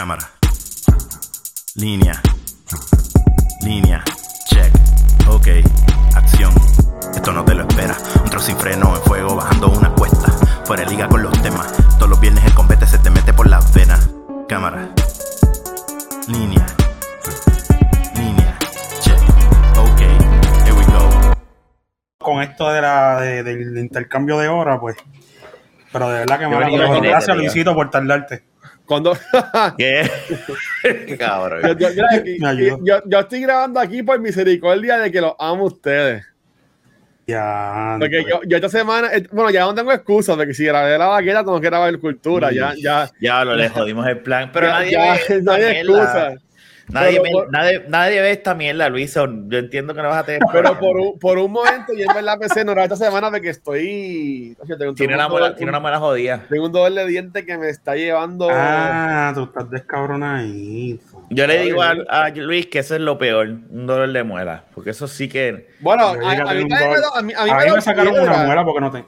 Cámara. Línea. Línea. Check. Ok. Acción. Esto no te lo espera. Un trozo sin freno en fuego bajando una cuesta. Fuera de liga con los temas. Todos los viernes el combate se te mete por las venas. Cámara. Línea. Línea. Check. Ok. Here we go. con esto de la, de- del intercambio de horas, pues. Pero de verdad que me Gracias. Luisito, por tardarte. Cuando. ¿Qué? Cabrón. yo, yo- mira, aquí- Me ayudó. yo- yo estoy grabando aquí por misericordia de que los amo a ustedes. Ya. Porque yo, yo esta semana, eh, bueno, ya no tengo excusas de que si grabé la vaqueta, tengo que grabar cultura. Ya, ya. Ya lo le jodimos el plan. Pero ya- nadie ya, ve esta no hay excusa. Nadie, Pero por- nadie, nadie ve esta mierda, Luis. Yo entiendo que no vas a tener. Pero por un, por un momento, y en verdad pensé, no, esta semana de que estoy. Oye, tengo, tiene, tengo una un mala, dolor- tiene una mala jodida. tengo un dolor de diente que me está llevando. Ah, tú estás descabronadito. Yo le digo a, Luis que eso es lo peor, un dolor de muela. Porque eso sí que. Bueno, Yo a, a mí me a mí- a mí A me me sacaron una muela porque no te.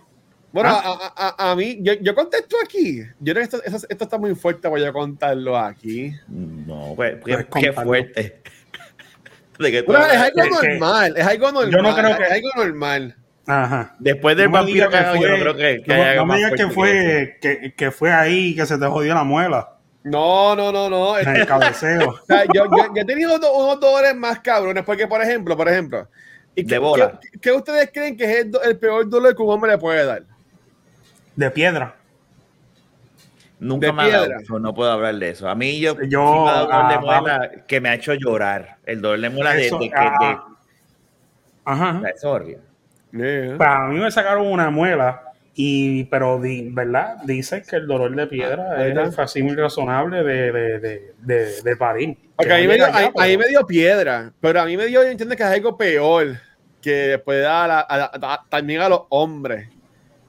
Bueno, ¿Ah? a, a- a- a mí, yo, yo contesto aquí. Yo creo que esto, esto- esto está muy fuerte para yo contarlo aquí. No, pues, qué, Puedes qué contarlo. fuerte. De que tú Bueno, es algo que- normal, es algo normal. Yo no creo que- Es algo normal. Ajá. Después del No vampiro digas cagado, yo no creo que, que no, haya no me digas que fue, que, que fue ahí que se te jodió la muela. No, no, no, no. En el cabeceo. O sea, yo, yo, yo he tenido do- unos dolores más cabrones, porque, por ejemplo, por ejemplo, ¿y De qué, bola. qué- qué ustedes creen que es el peor dolor que un hombre le puede dar? De piedra. Nunca De me ha dado, piedra. so no puedo hablar de eso. A mí yo, Yo, sí me ha dado dolor de ah, muela que me ha hecho llorar. El dolor de muela de, Eso, de que ah, Ajá. de, eso es horrible. Yeah. Para mí me sacaron una muela, y, pero di- ¿verdad? Dicen que el dolor de piedra Ahí es el facímil razonable de, de, de, de, de parir. Porque Que a mí, no me dio, allá, a, a mí pero- me dio piedra, pero a mí me dio, yo entiendo que es algo peor que puede dar a- a- a- también a los hombres.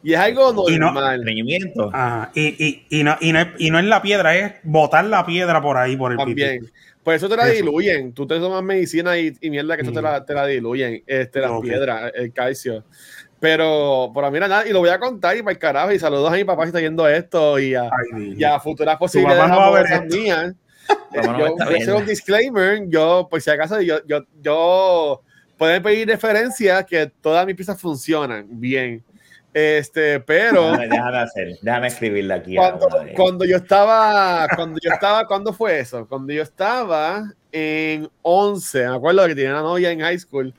Y es algo Y no- normal. Estreñimiento. Ajá, y, y, y, no, y, no es, y no es la piedra, es botar la piedra por ahí, por el también. pipí. Por eso te la Eso. diluyen. Tú te tomas medicina y, y mierda que eso te Mm. la, te la diluyen, este, la Ok. piedra, el calcio. Pero, pero mira, nada, y lo voy a contar y para el carajo. Y saludos a mi papá si está yendo esto y a, Ay, niño. y a futuras posibilidades no va a ver amorosas esto. mías. No yo voy a hacer viendo. un disclaimer. Yo, por si acaso, yo, yo, yo pueden pedir referencias que todas mis piezas funcionan bien. Este, pero Déjame, déjame hacer, déjame escribirle aquí. cuando, eh. cuando yo estaba, cuando yo estaba, ¿cuándo fue eso? Cuando yo estaba en 11, me acuerdo que tenía una novia en high school,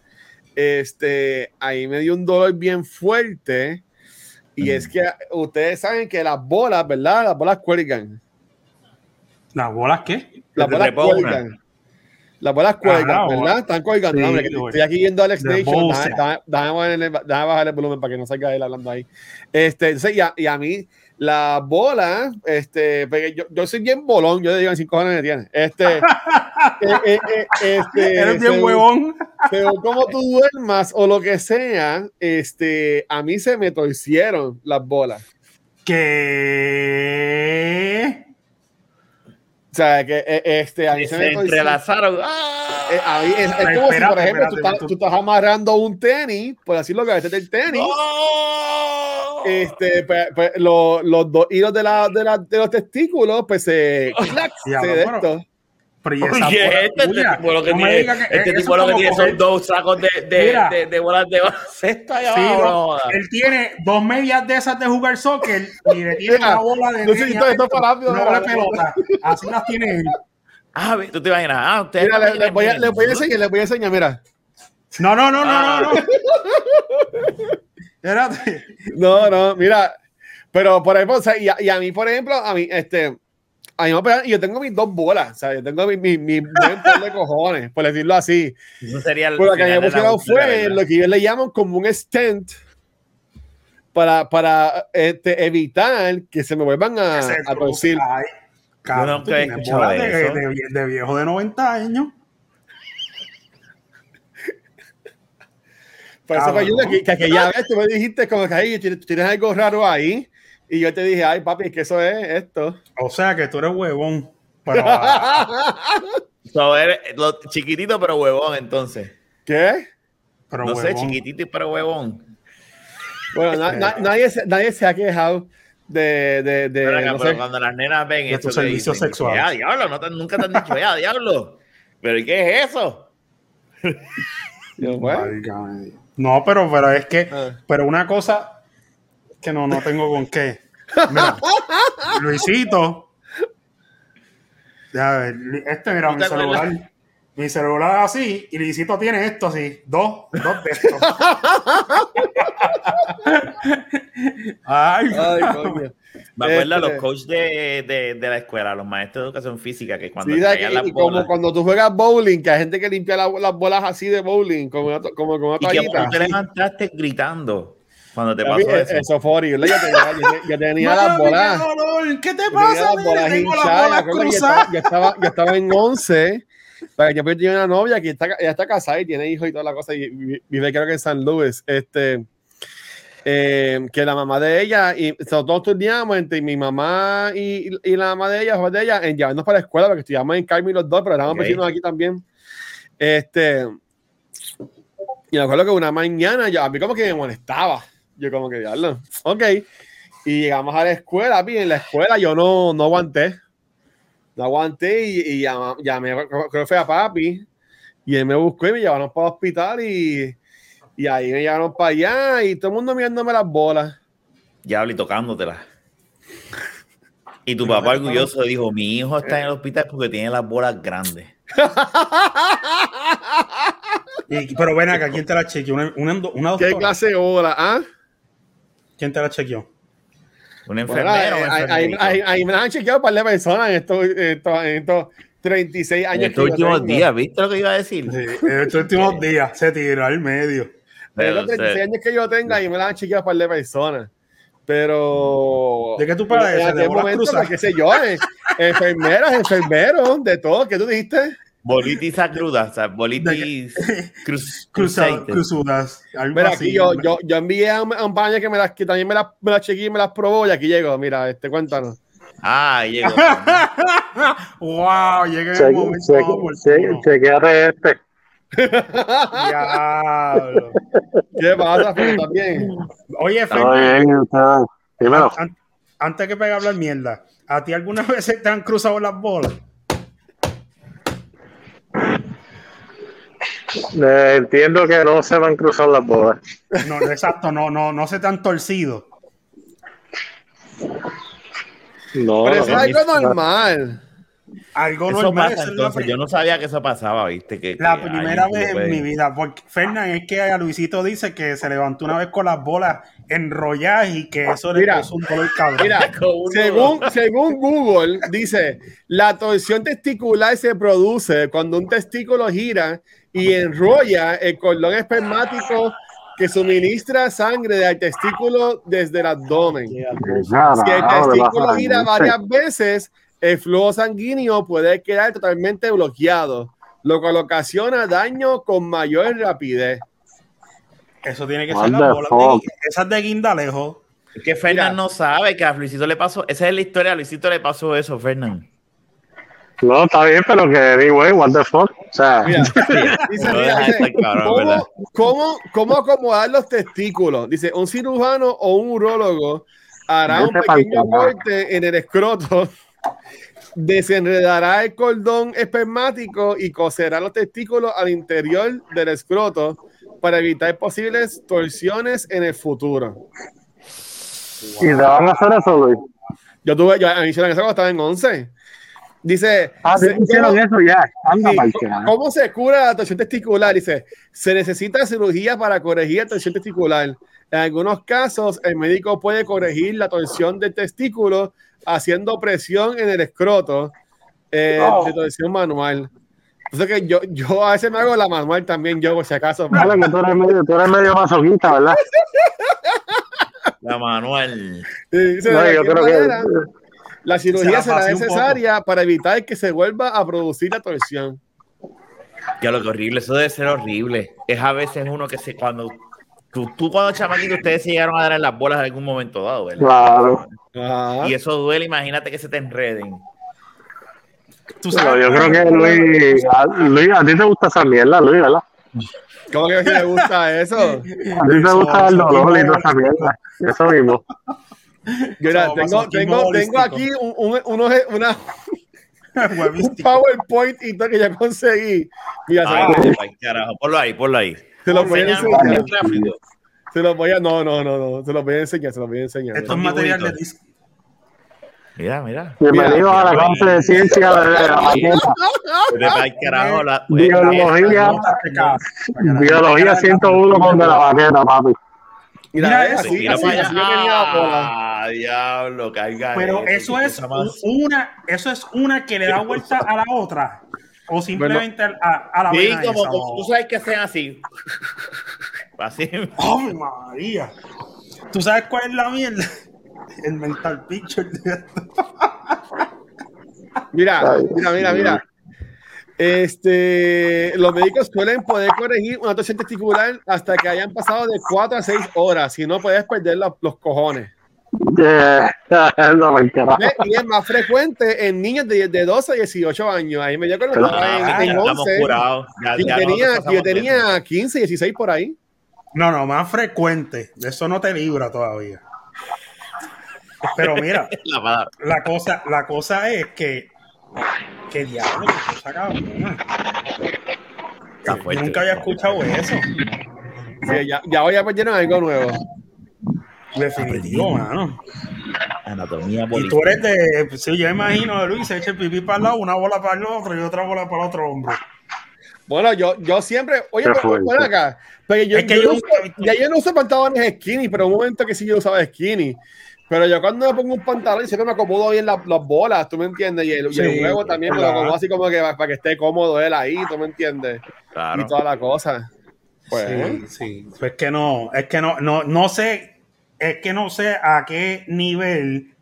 este, ahí me dio un dolor bien fuerte y es que ustedes saben que las bolas, ¿verdad? Las bolas cuelgan. ¿Las bolas qué? Las bolas cuelgan. Las bolas cuelgan, ¿verdad? Están colgando. Sí, Hombre, estoy aquí viendo a Alex Nation. Déjame, bajar el volumen para que no salga él hablando ahí. Este, entonces, y, a, y a mí, la bola, este, porque yo, yo soy bien bolón, yo le digo en cinco años me tiene. Este, eh, eh, eh, este, Eres bien según- huevón. según como tú duermas o lo que sea, este, a mí se me torcieron las bolas. Que. O sea, que eh, este, a mí se, se me entrelazaron. ¡Ah! A mí es, es Pero como si, por espérate, ejemplo, tú, espérate, estás, tú- tú estás amarrando un tenis, por decirlo que a veces del tenis, ¡Oh! este, pues, pues, lo- los dos hilos de, la, de, la- de los testículos, pues se, clac, se de esto. Pero y esa Oye, este, este tuya, tipo lo que no tiene, que- este tipo es lo que tiene coger- son dos sacos de, de, Mira. de, de bolas de baloncesto allá Sí, abajo. no, no él tiene dos medias de esas de jugar soccer y le tiene una bola de no sé si tenis esto- para rápido, una bola de pelota. Así las tiene él. Ah, ve, tú te imaginas. Ah, ustedes Mira, no le, le voy a, le voy a enseñar, le voy a enseñar, mira. No, no, no, no, Ah. no, no. Espérate. No, no, mira. Pero por ejemplo, o sea, y, a, y a mí, por ejemplo, a mí, este, a mí me pegan- y yo tengo mis dos bolas, o sea, yo tengo mi, mi, mi buen par de cojones, por decirlo así. Eso sería el Pero lo que buscado aventura, fue lo que ellos le llaman como un stent para, para este, evitar que se me vuelvan a, a. Ay, cabrón, bolas de, eso. de- de viejo de 90 años. Por eso que, que aquella vez tú me dijiste como que "Ay, tienes, tienes algo raro ahí. Y yo te dije, ay papi, es que eso es esto. O sea que tú eres huevón. Pero, ah, So, eres lo- chiquitito pero huevón, entonces. ¿Qué? pero no sé, chiquitito y pero huevón. Bueno, na- na- nadie, se, nadie se ha quejado de, de, de Pero, no pero sé. cuando las nenas ven servicios dicen, sexuales. Ya, diablo, no te- nunca te han dicho, ya, diablo. ¿Pero ¿y qué es eso? Yo, bueno, Dios. No, pero, pero es que, Ah. pero una cosa que no, no tengo con qué. Mira, Luisito. Ya ver, este, mira, ¿No mi acuerdas? celular. Mi celular así, y Luisito tiene esto así, dos, dos de estos. Ay, ay, coño. Me acuerdo a los Este- coaches de, de, de la escuela, los maestros de educación física, que cuando Sí, las y como bolas cuando tú juegas bowling, que hay gente que limpia la- las bolas así de bowling, como, una como una y que tú te levantaste gritando cuando te pasó eso. Eso fue horrible. Yo tenía, yo te- yo tenía las bolas. qué dolor, ¿Qué te Yo pasa? tenía las bolas hinchadas. Yo, creo que yo, cruzadas. estaba, yo, estaba, yo estaba en 11. Pero yo tenía una novia que está, ella está casada y tiene hijos y toda la cosa. Y vi- vive, creo que en San Luis. Este, eh, que la mamá de ella, y nosotros estudiamos entre mi mamá y, y la mamá de ella, de ella, en llevarnos para la escuela, porque estudiamos en Carmen los dos, pero éramos vecinos aquí también. Este, y me acuerdo que una mañana yo, a mí como que me molestaba. Yo como que, diablo, ok. Y llegamos a la escuela, y en la escuela yo no, no aguanté. No aguanté y, y llam- llamé, creo que fue a papi, y él me buscó y me llevaron para el hospital y, y ahí me llevaron para allá y todo el mundo mirándome las bolas. Diablo, y tocándotela. Y tu papá orgulloso dijo, mi hijo está en el hospital porque tiene las bolas grandes. Y- pero ven acá, ¿quién te la chequeó? ¿Una, una, una ¿Qué clase de bola? ¿Ah? ¿Quién te la chequeó? Un Bueno, enfermero. ahí, un ahí- me la han chequeado un par de personas en estos, en estos, en estos 36 en años. estos que yo últimos días, ¿viste lo que iba a decir? Sí, en estos últimos días se tiró al medio. En Pero, los 36 o sea, años que yo tenga, y me la han chequeado un par de personas. Pero. ¿De qué tú padeces? En ¿De pues, qué sé yo, enfermeras, enfermeros, de todo. ¿Qué tú dijiste? Bolitis crudas, o sea, bolitis cruz, Cruza- cruzadas. cruzudas. Algo Mira, aquí yo, yo, yo envié a un, un paño que, me las, que también me las, me las chequeé y me las probó, y aquí llegó. Mira, este, cuéntanos. Ah, llegó. wow, llega en el momento cheque- oportuno. cheque- Chequeate este. Diablo. ¿Qué pasa, Fede, también? Oye. Dímelo. an- antes que pegue a hablar mierda, ¿a ti alguna vez te han cruzado las bolas? Eh, entiendo que no se van a cruzar las bodas. No, exacto, no, no, no se te han torcido. No, Pero es algo normal. Algo Eso normal. pasa entonces. Yo no sabía que eso pasaba, ¿viste? Que, La que primera vez puede- en mi vida, porque Fernan es que a Luisito dice que se levantó una vez con las bolas enrolladas y que eso le Mira, causó un dolor cabrón. Mira, según, según Google, dice, la torsión testicular se produce cuando un testículo gira y enrolla el cordón espermático que suministra sangre del testículo desde el abdomen. Si el le testículo gira varias veces, el flujo sanguíneo puede quedar totalmente bloqueado, lo cual ocasiona daño con mayor rapidez. Eso tiene que What ser de, fuck? esas de guindalejo. Es que Fernán no sabe que a Luisito le pasó. Esa es la historia. A Luisito le pasó eso, Fernán. No, está bien, pero que anyway, what the fuck. O sea. ¿cómo, cómo, cómo acomodar los testículos? Dice, un cirujano o un urólogo hará un pequeño corte en el escroto, desenredará el cordón espermático y coserá los testículos al interior del escroto para evitar posibles torsiones en el futuro. y te van a hacer eso, Luis. Yo tuve, yo, a mí hicieron eso cuando estaba en 11. Dice, Ah, se- hicieron ¿cómo- eso ya. Anda Sí, ¿cómo-. ¿Cómo se cura la torsión testicular? Dice, se necesita cirugía para corregir la torsión testicular. En algunos casos, el médico puede corregir la torsión del testículo haciendo presión en el escroto eh, Oh. de torsión manual. Entonces que yo, yo a veces me hago la manual también, yo por si acaso. Vale, que tú eres medio, tú eres medio masoquista, ¿verdad? La No, de yo creo que. la cirugía Se la será necesaria para evitar que se vuelva a producir la torsión. Ya lo que horrible. Eso debe ser horrible. Es a veces uno que se. Cuando. Tú, tú cuando chamaquito, ustedes se llegaron a dar en las bolas en algún momento dado, ¿verdad? Claro. Ajá. Y eso duele. Imagínate que se te enreden. Tú Pero yo creo que Luis, a, Luis, a ti te gusta esa mierda, Luis, ¿verdad? ¿Cómo que a mí me gusta eso? A ti te gusta el dolor y toda esa mierda. Eso mismo. Mira, So, tengo, tengo, tengo aquí un, un, unos- una, un. PowerPoint y todo que ya conseguí. Mira, Ay, carajo. Ponlo ahí, ponlo ahí. Se los voy a enseñar. rápido. Se los voy a, no, no, no, no, se los voy a enseñar, se los voy a enseñar. Esto es material de disco. Mira, mira. Bienvenido a la clase de ciencia de la maqueta. Carajo. La, Biología. Biología 101 con de la maqueta, papi. Mira, Mira eso, así, Mira así, para así allá. Ah, diablo, carga. Pero eso es una, eso es una que le da vuelta a la otra. O simplemente a, a la Sí, vena como, tú sabes que hacen así. Así. ¡Ave María! ¿Tú sabes cuál es la mierda? El mental picture. Mira, mira, mira, mira. Este, los médicos suelen poder corregir una torsión testicular hasta que hayan pasado de 4 a 6 horas. Si no, puedes perder los, los cojones. Eh, no. Y es más frecuente en niños de, de 12 a 18 años. Ahí me dio cuando estaba en, Ah, en ya 'Estamos 11. curados. Ya, Yo ya tenía, yo tenía 15, 16 por ahí. No, no, más frecuente. De eso no te libra todavía. Pero mira. La la cosa, la cosa es que. ¿Qué diablo? ¿Qué cosa cabrona? Está Yo fuerte. nunca había escuchado eso. Sí, ya, ya hoy aprendieron algo nuevo. Definitivo, mano. Anatomía Y tú eres de. Sí, yo imagino, Luis, se echa el pipí para el lado, una bola para el otro y otra bola para el otro hombro. Bueno, yo, yo siempre, oye, Qué pero, ven acá, pero yo, Es que yo yo no nunca uso- ya yo no uso pantalones skinny, pero un momento que sí yo usaba skinny. Pero yo cuando me pongo un pantalón siempre me acomodo bien las, las bolas, ¿tú me entiendes? Y el, y el Sí, huevo también me lo claro. acomodo así como que para, para que esté cómodo él ahí, ¿tú me entiendes? Claro. Y toda la cosa. Pues, Sí, sí. Pues es que no, es que no, no, no sé, es que no sé a qué nivel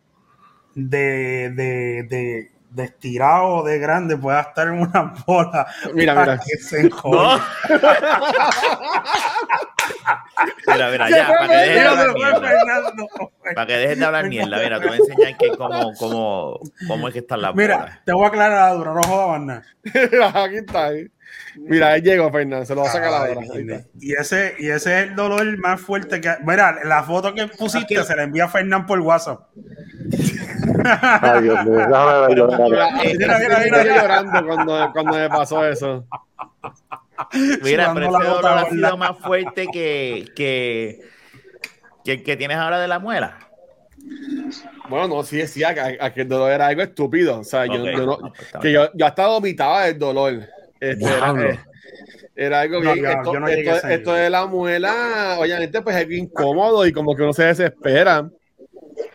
de, de, de, de estirado de grande pueda estar en una bola. Mira, para mira. que se. No. mira, mira, ¿Qué ya, para que dejes de hablar mierda. Para que dejes de hablar mierda, mira, te voy a enseñar que cómo, cómo, cómo es que están las bolas. Mira, te voy a aclarar la dura, no jodas más nada. aquí está. ahí. Mira, ahí llegó Fernando, se lo va a sacar la Ay, hora. Ahí está. y ese, y ese es el dolor más fuerte que. Mira, la foto que pusiste Aquí. se la envía a Fernán por WhatsApp. Ay, Dios mío, déjame verlo. Mira, eh, Mira, mira, estoy mira, mira. llorando cuando, cuando me pasó eso. Mira, pero ese dolor ha sido más fuerte que, que, que el que tienes ahora de la muela. Bueno, no, sí decía que, el dolor era algo estúpido. O sea, yo, yo no, pues, que yo, yo hasta vomitaba del dolor. Este, era, eh, era algo No, bien. esto, no esto- esto de la muela, obviamente, pues es bien incómodo y como que uno se desespera.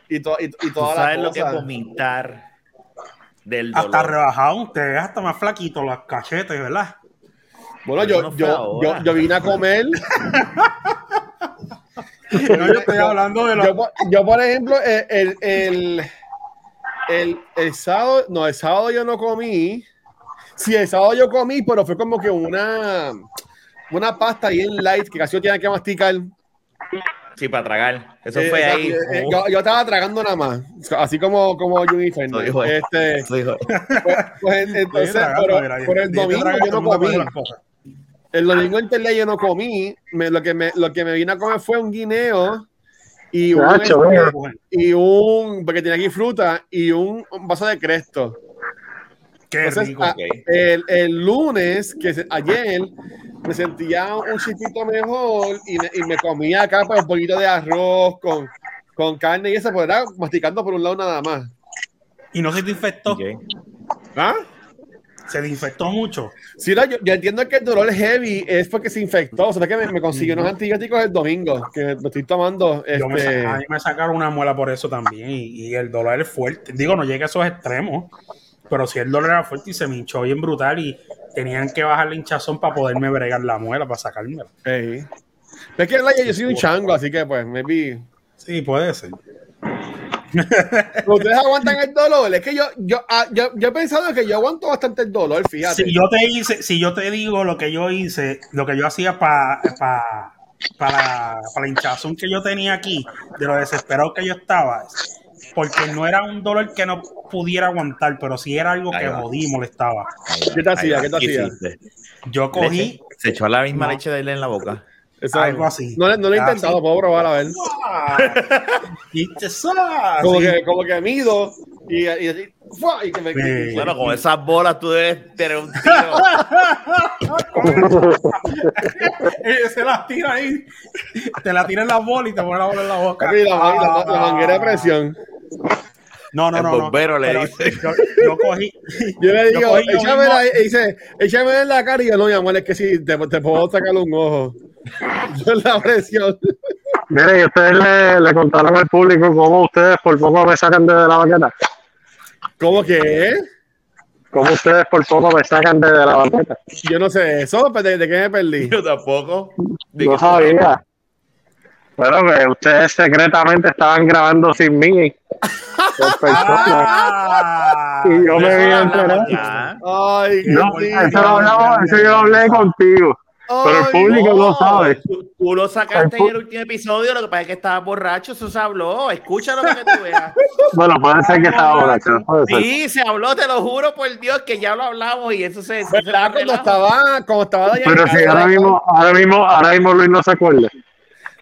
Y, to- y, y la sabes lo que vomitar del dolor. Hasta rebajado, ustedes hasta más flaquito los cachetes, ¿verdad? Bueno, yo, no yo, yo, vine a comer. No, yo estoy hablando de los. Yo, por- yo, por ejemplo, el, el, el, el- el sábado, no, el sábado yo no comí. Sí, el sábado yo comí, pero fue como que una, una pasta bien light que casi yo tenía que masticar. Sí, para tragar. Eso Eh, fue ahí. eh, eh, yo, yo estaba tragando nada más, así como, como Juni Eso Fernández. dijo él. Este, él. pues, pues, entonces, tragando, pero mira, por el dije, domingo yo no comí. El domingo en tele yo no comí. Me- lo, que me, lo que me vine a comer fue un guineo y un, Nacho, este, y un, porque tenía aquí fruta y un, un vaso de cresto. Qué Entonces, rico. a- ok. el, el lunes, que se- ayer, me sentía un chiquito mejor y me, y me comía acá pues, un poquito de arroz con, con carne y eso, pues era masticando por un lado nada más. Y no se te infectó. ¿Ah? Se te infectó mucho. Sí, no, yo, yo entiendo que el dolor heavy es porque se infectó. O sea, que me, me consiguió unos antibióticos el domingo, que me estoy tomando. Yo me Este, sa- a mí me sacaron una muela por eso también. Y, y el dolor es fuerte. Digo, no llega a esos extremos. Pero sí el dolor era fuerte y se me hinchó bien brutal. Y tenían que bajar la hinchazón para poderme bregar la muela, para sacármela. ey. Es que en realidad yo soy un chango, así que pues, maybe. Sí, puede ser. Ustedes aguantan el dolor. Es que yo, yo, ah, yo, yo he pensado que yo aguanto bastante el dolor, fíjate. Si yo te hice, si yo te digo lo que yo hice, lo que yo hacía para pa, pa la, pa la hinchazón que yo tenía aquí, de lo desesperado que yo estaba, porque no era un dolor que no pudiera aguantar, pero sí era algo que jodí y molestaba. ¿Qué te hacía? ¿Qué te hacía? Yo cogí, Leche. Se echó la misma No. leche de él en la boca. Algo así. No, no lo he intentado, puedo probar a ver. Y. Como que, como que mido y, y, así, ¡fua! y que me. Sí. Bueno, con esas bolas tú debes tener un tiro. Se las tira ahí. Te la tira en la bola y te pone la bola en la boca. Papi, la, man- la- la manguera de presión. No, no, El no. no. bombero le dice. Yo, yo cogí. Yo le digo, cogí yo échame la, y dice, échame en la cara y yo no, mi amor, es que sí, te, te puedo sacar un ojo. Yo la presión. Mire, y ustedes le, le contaron al público cómo ustedes por poco me sacan de la baqueta. ¿Cómo que? Cómo ustedes por poco me sacan de la baqueta. Yo no sé eso, pues, ¿de, de qué me perdí? Yo tampoco. ¿De No sabía. Bueno, que ustedes secretamente estaban grabando sin mí. Ah, Y yo me Eso vi enterado. Ay, No, eso lo hablamos, eso yo lo hablé contigo. Pero el público no sabe. Tú, tú lo sacaste El en el último episodio, lo que pasa es que estaba borracho, eso se habló. Escúchalo para que tú veas. Bueno, puede ser que estaba borracho. Sí, se habló, te lo juro por Dios que ya lo hablamos y eso se. se ¿Verdad? Cuando estaba, cuando estaba Pero si ahora mismo, ahora mismo, ahora mismo Luis no se acuerda.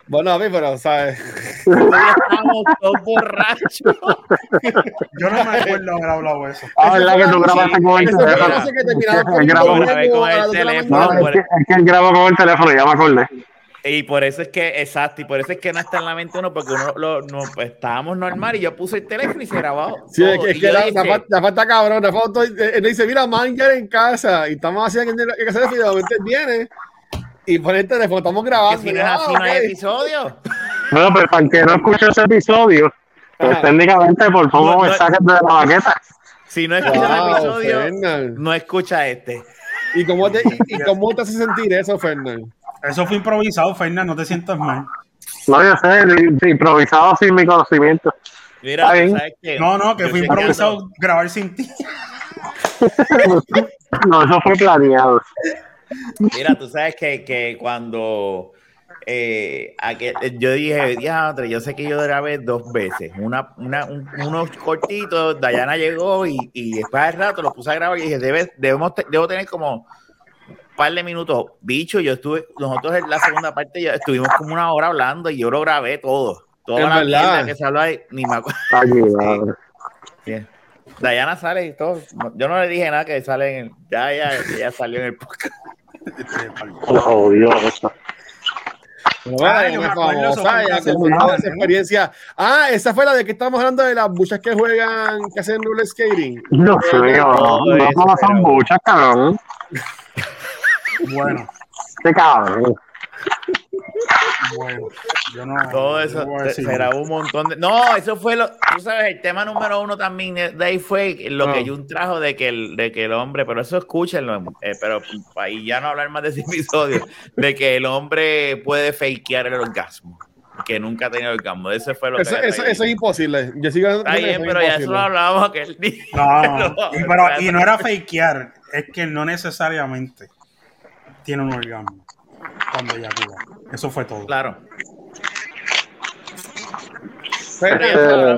Bueno, a mí, pero, ¿sabes? Todavía Estábamos todos borrachos. Yo no me acuerdo haber hablado eso. Ah, ¿verdad que tú grabaste con el teléfono? que con el es que, él grabó con el teléfono, ya me acordé. Y por eso es que, exacto, y por eso es que no está en la mente uno, porque uno lo, no, pues, estábamos normal y yo puse el teléfono y se grabó. Sí, es todo. que, es que la, dije, la falta, la falta cabrón, la falta, él dice, mira, Manger en casa, y estamos haciendo en en casa de él viene y pone el teléfono, estamos grabando. si y no es así, no hay episodio. Bueno, pero para el que no escuchó ese episodio, pues técnicamente por poco No, me sacan de la baqueta. Si no escucha el episodio, Fernan. no escucha este. ¿Y cómo, te, y, y cómo te hace sentir eso, Fernando? Eso fue improvisado, Fernan, no te sientas mal. No, yo sé, improvisado sin mi conocimiento. Mira, Está tú bien. sabes que. No, no, que yo fue que improvisado grabar sin ti. No, eso fue planeado. Mira, tú sabes que, que cuando eh, aquel- yo dije, diantre, yo sé que yo grabé dos veces, una, una, un- unos cortitos, Dayana llegó y, y después al rato lo puse a grabar y dije, Debe, debemos, debo tener como un par de minutos. Bicho, yo estuve, nosotros en la segunda parte ya estuvimos como una hora hablando y yo lo grabé todo. Toda Es la verdad. que se habló ahí, ni me acuerdo. Ay. Sí. Dayana sale y todo. Yo no le dije nada que sale en el, ya, ya, ya salió en el podcast. Eso. Pero bueno, Ah, es me famosa, esa experiencia. Ah, esa fue la de que estamos hablando de las buchas que juegan, que hacen roller skating. Dios mío, todo no, eso, no son pero- muchas, cabrón. Bueno, Qué cabrón. Bueno. Yo no. Todo yo eso no voy a se, decir se grabó un montón de. No, eso fue lo. Tú sabes, el tema número uno también de ahí fue lo que Ah. Jun trajo de que el, de que el hombre, pero eso escúchenlo, eh, pero ahí ya no hablar más de ese episodio, de que el hombre puede fakear el orgasmo, que nunca ha tenido orgasmo. Ese fue lo Eso, que. eso, eso es imposible. Yo sigo Está bien, pero ya eso lo hablamos aquel día. No, No, y, pero, y no era fakear, es que no necesariamente tiene un orgasmo cuando eyacula. Eso fue todo. Claro. Eh,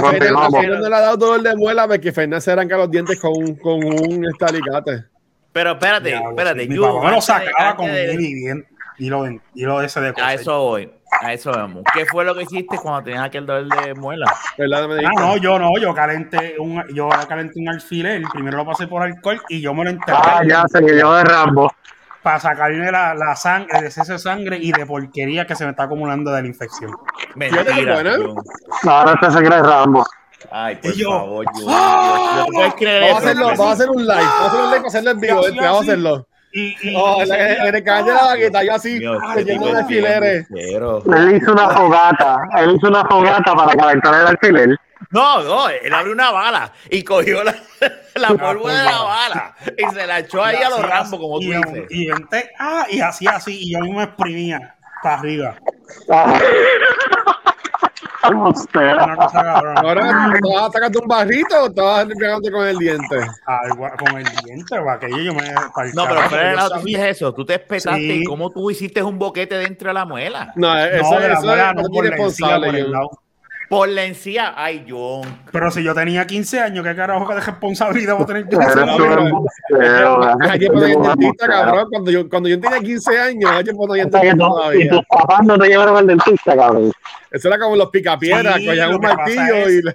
continuamos. no le ha dado dolor de muela porque Fernández se arranca los dientes con un, con un este alicate. Pero espérate, Diablo, espérate. sí. Mi papá me lo sacaba con de- él y bien. Y lo, de- y lo de ese de A coser. eso voy. A eso vamos. ¿Qué fue lo que hiciste cuando tenías aquel dolor de muela? Ah, no, yo no, yo calenté un, yo calenté un alfiler, primero lo pasé por alcohol y yo me lo enterré Ah, ya sé que yo de Rambo. Para sacarme la, la sangre, el exceso de sangre y de porquería que se me está acumulando de la infección. Mentira. Jun. Ahora este se cree Rambo. Ay, por yo, favor, Jun. ¡Ah! ¿Tú puedes creer Vamos hacerlo, vamos a hacer un live. Vamos a hacer un live para hacerlo en vivo. Este, Vamos a hacerlo. Y, y- Oh, y en, el canal de la bagueta, yo así, Ah, tipo de alfileres. Él hizo una fogata. Él hizo una fogata para calentar el alfiler. No, no, él abrió una bala y cogió la, la pólvora de la bala y se la echó ahí a los así, Rambo, así, como tú y, dices. Y ah, y así, así, y yo mismo exprimía para arriba. Una cosa cabrona. Ahora, ¿te vas a sacar de un barrito o te vas a pegarte con el diente? Algo con el diente o aquello yo me No, pero lado, tú dices eso, tú te espetaste Sí. y cómo tú hiciste un boquete dentro de la muela. No, eso, No, de la eso muela, es no eso por es la encía, irresponsable. Por yo. la encía, ay, John. Pero si yo tenía 15 años, ¿qué carajo de responsabilidad voy a tener yo? Cabrón. Cuando yo, cuando yo tenía 15 años, que dentista tú- Y tus papás no te llevaron al dentista, cabrón. Eso era como los picapiedras, Sí, cogían un martillo y que,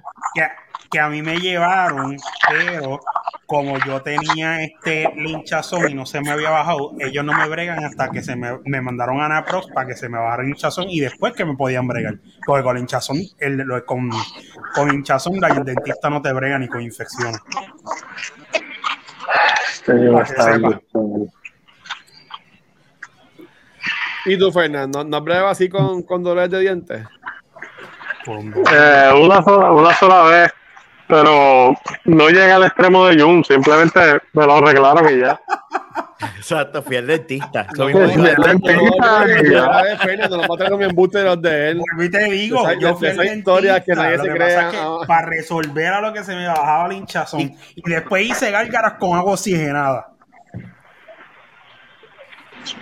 que a mí me llevaron, pero como yo tenía este linchazón y no se me había bajado, ellos no me bregan hasta que se me, me mandaron a Anaprox para que se me bajara el hinchazón y después que me podían bregar. Porque con hinchazón, el, lo- con, con hinchazón, el dentista no te brega ni con infecciones. El- ¿Y tú, Fernando? ¿No brevas así con, con dolores de dientes? Con- Eh, una, sola, una sola vez, pero no llega al extremo de Jun, simplemente me lo arreglaron y ya. Exacto, fui al dentista. Lo No, mismo no, el dentista. traer un embuste de los de él. Y te digo, Esa- yo fui al historia que dentista, nadie lo se que crea, pasa es que ah. para resolver a lo que se me bajaba el hinchazón y después hice gárgaras con agua oxigenada.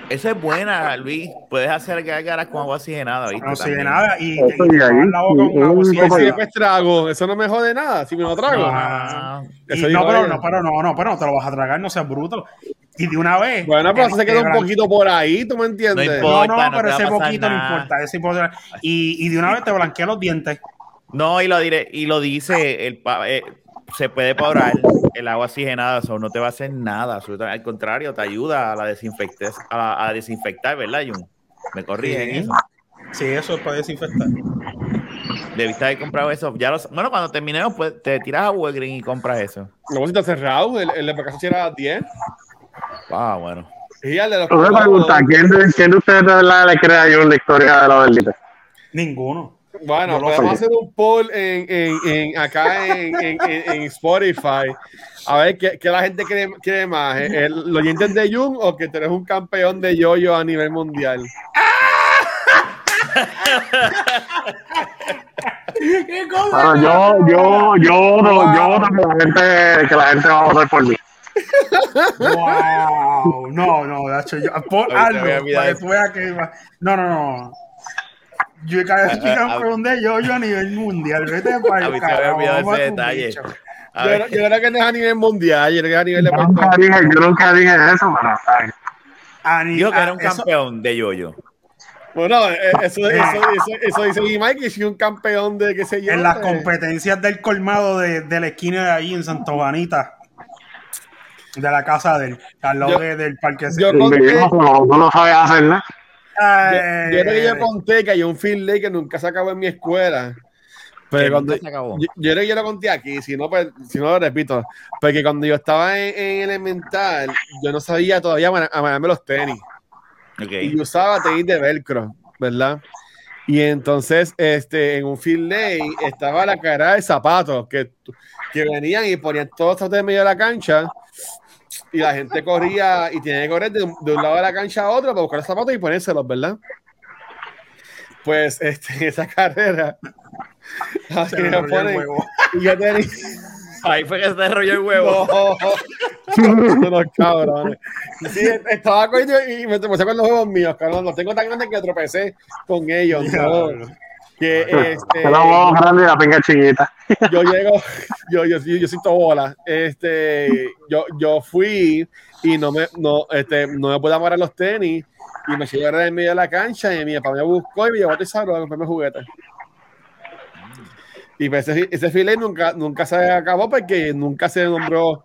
Esa es buena, Luis. Puedes hacer gárgaras con agua oxigenada, ¿viste? Oxigenada y, y ahí, lavar la boca con agua oxigenada. trago, eso no me jode nada, si me lo trago. Ah, y Eso no, pero no, pero no, no, pero no te lo vas a tragar, no seas bruto. Y de una vez. Bueno, pero se queda un poquito por ahí, ¿tú me entiendes? No No, importa. no, no pero te ese poquito no importa. ese importa. Y, y de una vez te blanquea los dientes. No, y lo, diré, y lo dice, el, pa- eh, se puede paurar el agua oxigenada, eso no te va a hacer nada. absolutamente. Al contrario, te ayuda a la desinfectar, a, a desinfectar, ¿verdad, Jun? Me corrigen Sí. eso. Sí, eso es para desinfectar. Debiste haber comprado eso. Ya lo- bueno, cuando terminemos, pues te tiras a Walgreens y compras eso. No, si está cerrado, el, el de sí era a las 10. Ah, bueno. Y el de los Una pregunta, ¿quién de, quién de ustedes de verdad le cree a Jun la historia de la verdita? Ninguno. Bueno, Yo lo podemos hacer un poll en, en, en- acá en, en, en- en Spotify. A ver qué, qué la gente cree, cree más. ¿eh? El- ¿Los dientes de Jung o que tú eres un campeón de yoyo a nivel mundial? ¿Qué cosa? Bueno, yo, yo, yo, voto- yo voto que la gente, que la gente va a votar por mí. Wow. No, no, Nacho, yo, por algo, para que eso. tú veas que va- No, no, no. Yo he caído A- a- campeón de yo, yo a nivel mundial. Vete para A el carajo, olvidado vamos ese detalle. Yo, yo creo que no es a nivel mundial, yo creo que es a nivel de Yo nunca dije, yo nunca dije eso, pero A dijo que era un eso- campeón de yoyo. Bueno, eh, eso, eso, eso, eso dice mi Mike, que soy un campeón de qué sé yo. en las eh. competencias del colmado de, de la esquina de allí en Santa Juanita. De la casa del, al lado Yo- de- del parque. yo- conté- no, no lo sabes hacer nada. Yo, yo yo conté que hay un day que nunca se acabó en mi escuela. Pero cuando, se acabó. yo, yo yo lo conté aquí, si no, pues, si no lo repito. Porque cuando yo estaba en, en elemental, yo no sabía todavía ama- amarrarme los tenis. Y yo usaba tenis de velcro, ¿verdad? Y entonces, este, en un field day estaba la cara de zapatos que, que venían y ponían todos los de medio de la cancha. Y la gente corría y tenía que correr de un, de un lado de la cancha a otro para buscar los zapatos y ponérselos, ¿verdad? Pues este, en esa carrera. así ponen- y yo tenía. Ahí fue que se derrolló el huevo. No, cabrones. Sí, estaba cogiendo y me tropecé con los huevos míos, cabrón. Los tengo tan grandes que tropecé con ellos. ¿no? Que este, Te la huevo grande y la pinga chiquita. yo llego, yo, yo, yo, yo soy bola. Este, yo, yo fui y no me, no, este, no me pude amarrar los tenis y me llegué en medio de la cancha y mi papá me buscó y me llevó a Tesoro a comprarme juguetes. Y pues ese, ese filé nunca, nunca se acabó porque nunca se nombró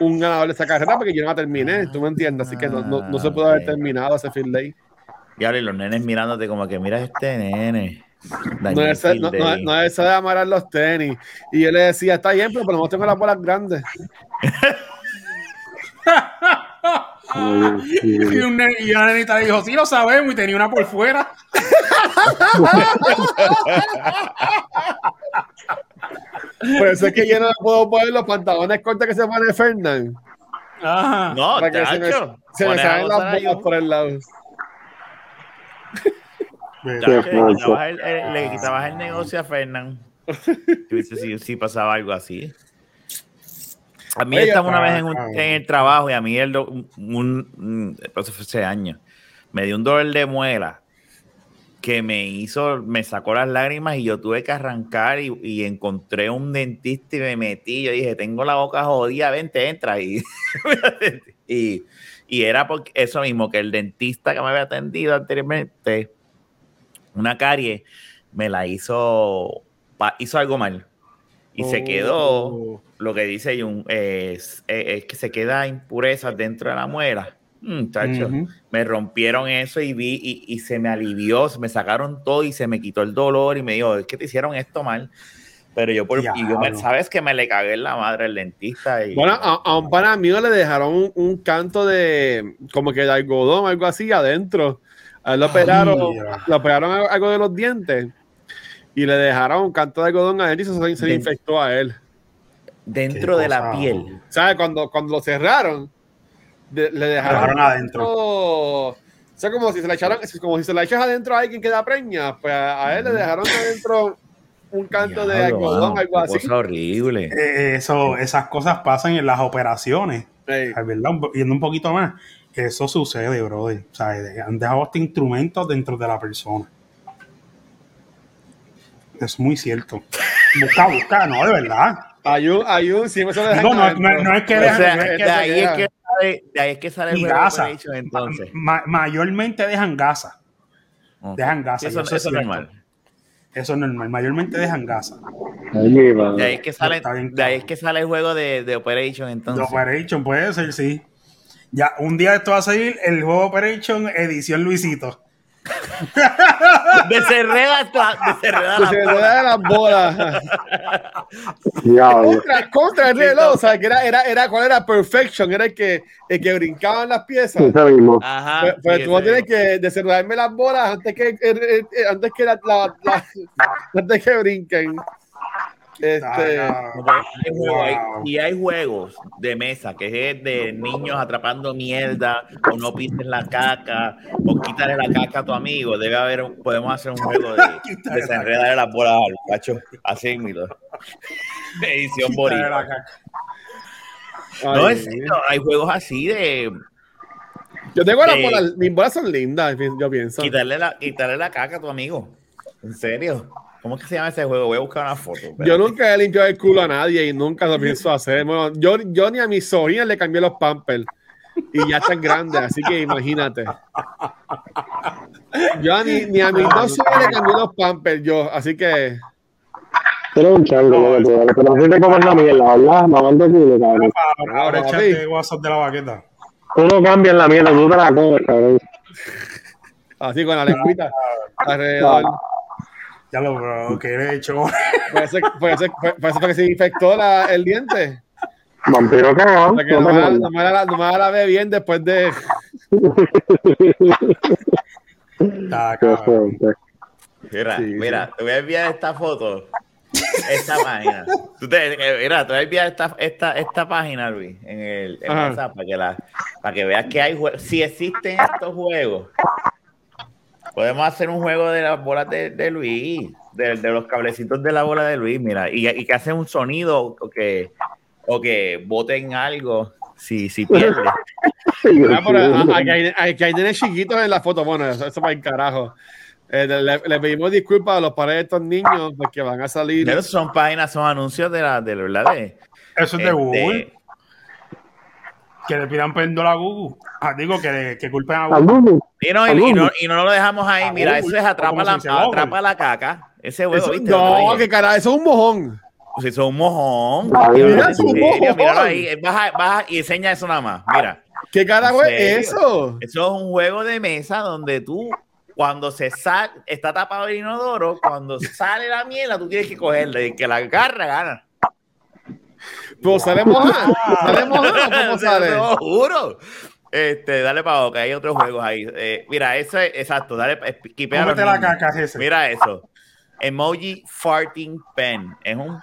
un ganador de esa carrera porque yo no la terminé, tú me entiendes, así que no, no, no se pudo haber terminado ese field day. Y ahora y los nenes mirándote como que mira este nene. No es, no, no, no es eso de amarrar los tenis. Y yo le decía, está bien, pero por lo menos tengo las bolas grandes. Y, un y una nenita le dijo, sí lo sabemos, y tenía una por fuera. Por eso es que yo no me puedo poner los pantalones cortos que se pone Fernán. Ajá. No, para que se me, se me salen las bolas por el lado. Tacho, le, quitabas el, el- le quitabas el negocio a Fernán. Si, si, pasaba algo así. A mí estaba una vez en, un- ah, en el trabajo y a mí el, do- un, un- eso fue hace años. Me dio un dolor de muela que me hizo, me sacó las lágrimas y yo tuve que arrancar y, y encontré un dentista y me metí. Yo dije, tengo la boca jodida, vente, entra. Y, y, y era porque eso mismo, que el dentista que me había atendido anteriormente, una carie, me la hizo, hizo algo mal. Y se quedó, Oh. lo que dice Jun, es, es- es que se queda impurezas dentro de la muela. Mm, chacho, me rompieron eso y vi y, y se me alivió, se me sacaron todo y se me quitó el dolor y me dijo, es que te hicieron esto mal. Pero yo, por, y yo me, sabes que me le cagué en la madre al dentista. Y, Bueno, a, a un pana mío le dejaron un, un canto de como que de algodón, algo así adentro. A él lo operaron, le operaron algo- de los dientes y le dejaron un canto de algodón a él y se, se infectó a él. dentro de la piel. ¿Sabes? Cuando, cuando lo cerraron, de- le dejaron, dejaron adentro. O sea, como si se le echaran, como si se le echas adentro a alguien que da preña, pues a a él le dejaron adentro un canto de algodón, algo así. Cosa horrible. Eh, Eso, esas cosas pasan en las operaciones. Po- yendo un poquito más, eso sucede, brother. O sea, de- han dejado hasta instrumentos dentro de la persona. Es muy cierto. Busca, busca, no, de verdad. Hay un, hay un, siempre se lo dejan no, no- no es que O dejan- sea, no es de, que ahí es que sale, de ahí es que sale el gasa. Operation, entonces. Ma- mayormente dejan gasa. Dejan gasa. Eso, eso es eso es cierto. normal. Eso es normal. Mayormente dejan gasa. De ahí es que sale, de ahí es que sale el juego de, de Operation, entonces. Operation puede ser, sí. Ya, un día esto va a salir el juego Operation edición Luisito. Desenreda, da las bolas. Contra, contra el reloj, o sea, que era, era, era, ¿cuál era? Perfection, era el que, el que brincaba en las piezas. Ajá. Pues, pues sí, tú ese tienes mismo. que desenredarme las bolas antes que, eh, eh, eh, antes que, la, la- la- antes que brinquen. Este, Ah, hay juegos, hay- Wow. y hay juegos de mesa que es de niños atrapando mierda o no pises la caca o quítale la caca a tu amigo. Debe haber, podemos hacer un juego de desenredarle las bolas al cacho. Así mito. Edición boricua. No es cierto, hay juegos así de yo tengo las bolas, mis bolas son lindas, yo pienso. quitarle la, quitarle la caca a tu amigo. ¿En serio? ¿Cómo es que se llama ese juego? Voy a buscar una foto. Yo nunca he limpiado el culo a nadie y nunca lo pienso hacer. Bueno, yo, yo ni a mis sobrinas le cambié los pampers y ya están grandes, así que imagínate. Yo ni, ni a mis dos sobrinas le cambié los pampers, yo, así que Tú eres un chango, lo que tú eres. Pero así te comes la mierda, ¿verdad? Mamando culo, cabrón. Ahora, de WhatsApp de la baqueta. Tú no cambias la mierda, tú te la comes, cabrón. así con la lengüita alrededor. Ya lo, bro, que he hecho. Por eso, por eso- por eso fue que se infectó la- el diente. Vampiro cagado. No no me, no me la, no me la ve bien después de. Fuerte. Mira, Sí, mira, te voy a enviar esta foto. Esta página. Tú te, eh, mira, te voy a enviar esta, esta, esta página, Luis, en el en. WhatsApp para que, la, para que veas que hay juegos. Si existen estos juegos, podemos hacer un juego de las bolas de, de Luis, de, de los cablecitos de la bola de Luis, mira, y, y que hacen un sonido o que, o que boten algo si, si pierden. Ah, pero, ah, aquí hay, aquí nenes chiquitos en la foto. Bueno, eso, eso para el carajo. Eh, le, le pedimos disculpas a los padres de estos niños porque van a salir. Pero son páginas, son anuncios de la, de la verdad de, Eso es de este, Google. Que le pidan perdón a Google. Ah, digo que, le- que culpen a A Google. Y no, y, y no, y no lo dejamos ahí. A Mira, Google, eso es atrapa ¿cómo la, atrapa la caca. Ese juego, Eso- ¿viste? no, que carajo, eso es un mojón. Si eso es un mojón. Ay, Mira, es un mojón. míralo ahí. Baja, baja y enseña eso nada más. Mira, ¿Qué carajo ¿En es eso? eso es un juego de mesa donde tú, cuando se sale, está tapado el inodoro, cuando sale la mierda, tú tienes que cogerla y el que la agarra, gana. Pues sale mojado. Sale mojado, ¿cómo Te sale? lo juro. Este, dale para boca, hay otros juegos ahí. Eh, mira, eso es exacto, dale, la caca es ese. Mira eso. Emoji farting pen. Es un.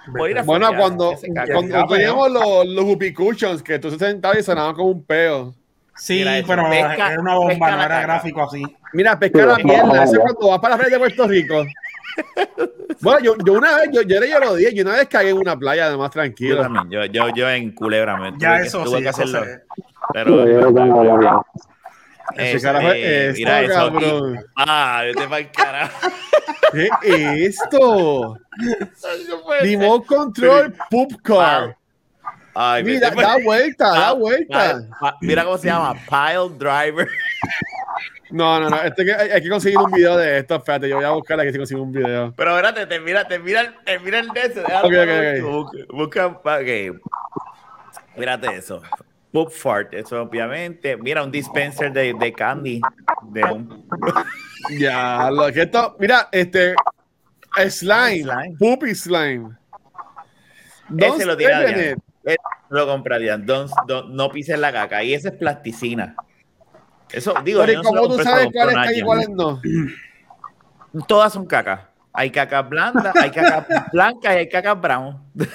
Bueno, cuando, ese cuando teníamos los, los whoopee cushions, que tú se sentabas y sonaban como un peo. Sí, Mira pero Pesca- era una bomba, no era gráfico así. Mira, pescar la mierda. Eso es cuando vas para la playa de Puerto Rico. Bueno, yo, yo una vez, yo, yo, yo lo dije, yo una vez cagué en una playa, además Yo tranquilo. también, yo, yo, yo en culebra me Ya tuve eso tuve sí, que eso hacerlo. se- Pero, Yo. Ese carajo es mira esto, eso. cabrón. Y- ah, vete para el carajo. ¿Qué es esto? Remote Control Poop Car. Ay, Mira, da vuelta, da Ah, vuelta. ah, ah, Mira cómo se llama, Pile Driver. No, no, no. Este que, hay, hay que conseguir un video de esto. Espérate, yo voy a buscar aquí si consigo un video. Pero espérate, te mira, te mira, te mira el de ese. déjalo Ok, ok, para ok. Busca, busca. Mírate eso. Poop fart, eso obviamente. Mira, un dispenser de, de candy. De un, Ya, lo que esto. Mira, este. Slime. Slime. Poopy Slime. Ese lo step tira in Diana. it. Ese lo comprarían. Don't- don't- no pises la caca. Y ese es plasticina. Eso, digo, Pero ¿y yo no se lo cómo tú sabes cuáles caca y cuáles no? Todas son caca. Hay caca blanda, hay caca blanca y hay caca brown.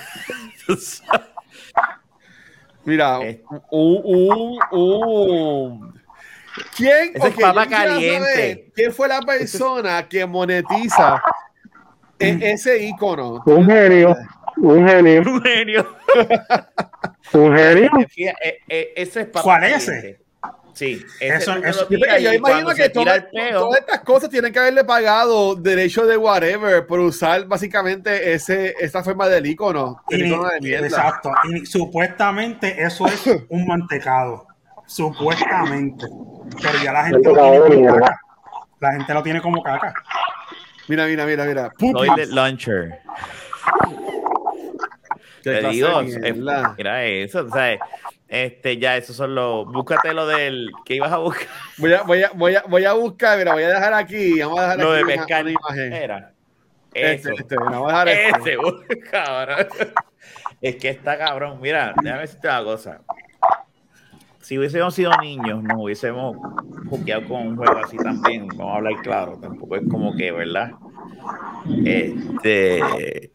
Mira, un, un, un- ¿Quién, Ese es ok, papa caliente. ¿Quién fue la persona que monetiza e- ese icono? Un genio, un genio, Un genio. un genio. Eh, eh, ese es papa ¿Cuál es caliente. Sí, Eso- eso- lo Yo, yo imagino que se tira toda- el peo, todas estas cosas tienen que haberle pagado derecho de whatever por usar básicamente ese, esa forma del icono. Y El ni- icono de mierda. exacto. Y supuestamente eso es un mantecado. Supuestamente. Pero ya la gente lo tiene como caca. La gente lo tiene como caca. Mira, mira, mira, mira. Toilet launcher. Qué Te digo, mira eso, ¿sabes? Este, ya, esos son los. Búscate lo del. que ibas a buscar? Voy a, voy, a, voy, a, voy a buscar, mira, voy a dejar aquí. Vamos a dejar Lo de aquí pescar. una imagen. Era. Este, Eso. este, vamos a dejar este. Ese, cabrón. Es que está cabrón. Mira, déjame decirte una cosa. Si hubiésemos sido niños, nos hubiésemos juqueado con un juego así también. Vamos a hablar claro. Tampoco es como que, ¿verdad? Este.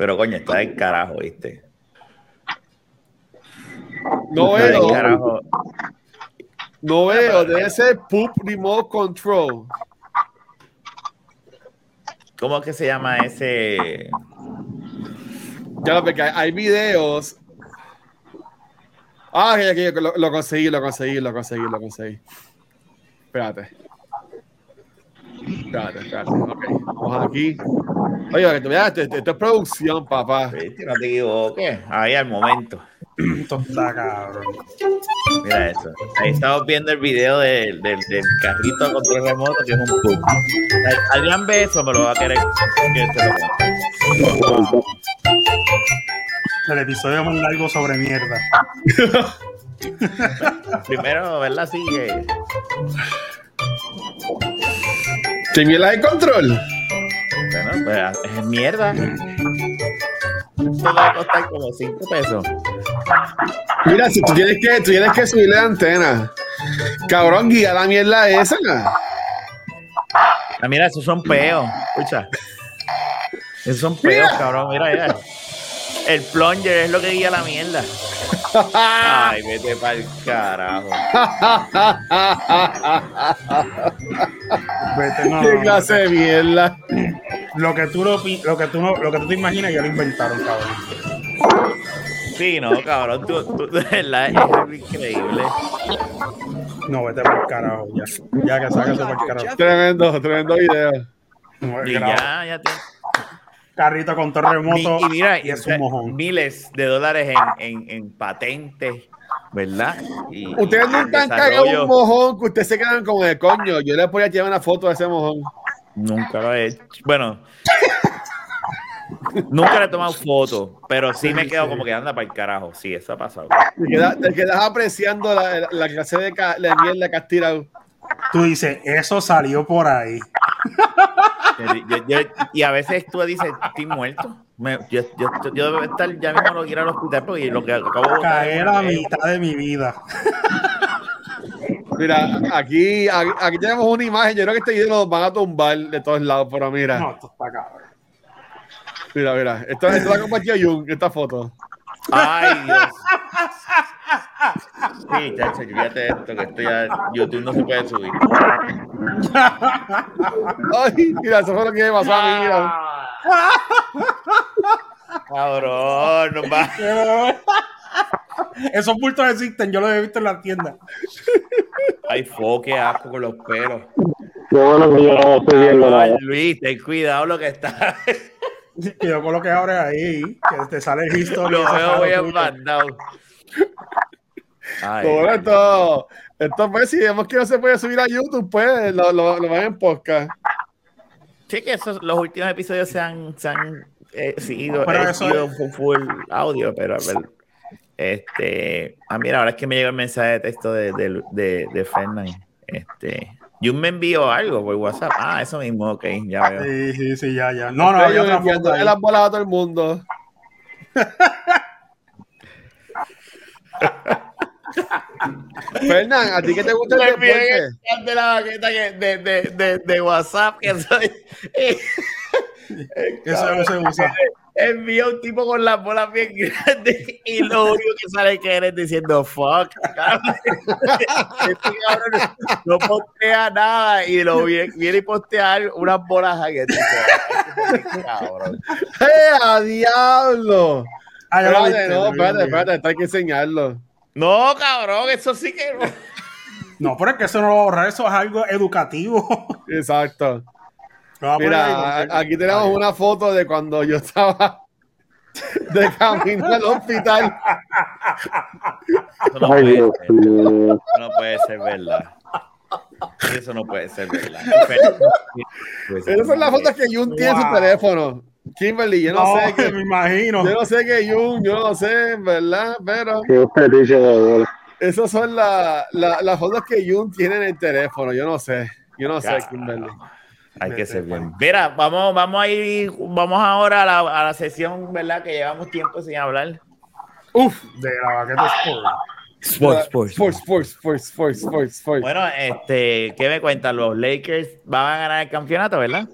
Pero coño, está del carajo, ¿viste? No Está veo, carajo. no veo, debe ser Poop Remote Control. ¿Cómo es que se llama ese? Ya lo porque hay, videos. Ah, ok, ok, lo, lo conseguí, lo conseguí, lo conseguí, lo conseguí. Espérate. Espérate, espérate. Ok, vamos aquí. Oye, que tú veas, esto, esto es producción, papá. ¿Viste? No te equivoques. Ahí al momento. Esto está cabrón. Mira eso. Ahí estamos viendo el video del, del, del carrito a control remoto, que es un pub. Alguien ve eso, me lo va a querer que lo. El episodio más largo sobre mierda. Primero, ¿verdad? Sí, que- ¿Qué mierda de control? Bueno, pues es mierda. Esto va a costar como 5 pesos. Mira, si tú tienes que, tú tienes que subirle la antena. Cabrón, guía la mierda esa. Ah, mira, esos son peos. Escucha. Esos son peos, cabrón. Mira, mira. El plunger es lo que guía la mierda. Ay, vete para el carajo. Vete, no, ¿Qué no, clase de mierda? Lo que tú lo, pi- lo que tú no, lo que tú te imaginas ya lo inventaron, cabrón. Sí, no, cabrón. Tú, tú, de verdad, es increíble. No, vete por el carajo, ya. Ya que saca eso por el carajo. Tremendo, tremendo video. No, Y ya, ya te- Carrito con terremoto Mi- y mira, y es un mojón. miles de dólares en, en, en patentes, ¿verdad? Y, Ustedes y nunca han cagado un mojón que ustedes se quedan con el coño. Yo les voy a llevar una foto de ese mojón. Nunca lo he hecho. Bueno, nunca le he tomado fotos, pero sí me quedo como que anda para el carajo. Sí, eso ha pasado. Te quedas, te quedas apreciando la, la clase de, ca- la mierda que has tirado. Tú dices, eso salió por ahí. Yo- yo- y a veces tú dices, estoy muerto. Me- yo, yo, yo debo estar ya mismo no ir al hospital porque lo que acabo de es la mitad de mi vida. Mira, aquí, aquí, aquí tenemos una imagen. Yo creo que este video lo van a tumbar de todos lados, pero mira, No, esto está cabrón. mira, mira. Esto, esto lo ha compartido Jung, esta foto. Ay, Dios. Sí, chacho, fíjate esto, que esto ya YouTube no se puede subir. Ay, mira, eso fue lo que me pasó a mí. Mira. Cabrón, nos va. Esos bultos existen, yo los he visto en la tienda. Ay, fo, qué asco con los pelos. Qué bueno que yo no estoy viendo nada. Luis, ten cuidado lo que está. Cuidado con lo que abres ahí, que te sale el history. Lo veo bien mandado. Bueno, esto, esto pues, si vemos que no se puede subir a YouTube, pues lo, lo, lo van en podcast. Sí, que esos, los últimos episodios se han, se han eh, seguido, Pero eh, eso sido full audio, pero a ver. Este, ah, mira, ahora es que me llegó el mensaje de texto de, de, de, de Fernan. Este, Jun me envió algo por WhatsApp. Ah, eso mismo, ok, ya veo. Sí, sí, sí, ya, ya. No, no, enviándole ahí. las bolas a todo el mundo. Fernán, ¿a ti qué te gusta el deporte? de la baqueta que- de, de, de, de WhatsApp que soy. Eso no se usa. Envía un tipo con las bolas bien grandes y lo único que sale que eres diciendo fuck. cabrón. Este cabrón no postea nada y lo viene, viene y postea unas bolas aquí. Cabrón. ¡Eh, a diablo! Ah, Espérate, no, espérate, espérate, esto hay que enseñarlo. No, cabrón, eso sí que no. No, pero es que eso no lo va a borrar, eso es algo educativo. Exacto. Mira, aquí tenemos una foto de cuando yo estaba de camino al hospital. Eso no puede ser. mío. Eso no puede ser verdad. Eso no puede ser verdad. Esas son las fotos que Jun tiene en su teléfono. Kimberly, yo no, No, sé que me imagino. yo no sé que Jun, yo no sé, ¿verdad? Pero Qué fetiche esas son la- la- las fotos que Jun tiene en el teléfono. Yo no sé. Yo no sé. Kimberly. Hay que ser bien. Mira, vamos, vamos a ir, vamos ahora a la, a la sesión, ¿verdad? Que llevamos tiempo sin hablar. Uf, de la baqueta Sport. Sports, sports. Sports, sports, sports, sports, sports, sports. Bueno, este, ¿qué me cuentan? Los Lakers van a ganar el campeonato, ¿verdad?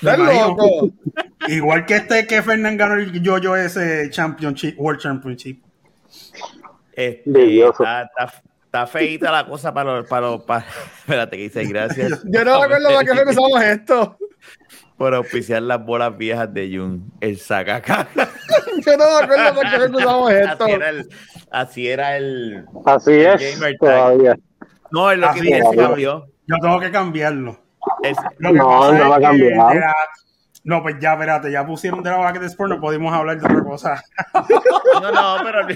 Me ¿Estás imagino. loco? Igual que este que Fernán ganó el yo-yo ese Championship, World Championship. Este, está, está, está feita la cosa para los, para para- espérate que dice gracias. Yo no me acuerdo para qué empezamos esto. Por auspiciar las bolas viejas de Jun, el sacaca. Yo no me acuerdo para qué empezamos esto. Así era el, así era el, Así es, todavía. no, es lo que dije, es. se cambió. Yo tengo que cambiarlo. Es- Lo que No, no va a cambiar. de No, pues ya, espérate, ya pusieron de la baqueta Sport, no podemos hablar de otra cosa. no, no, pero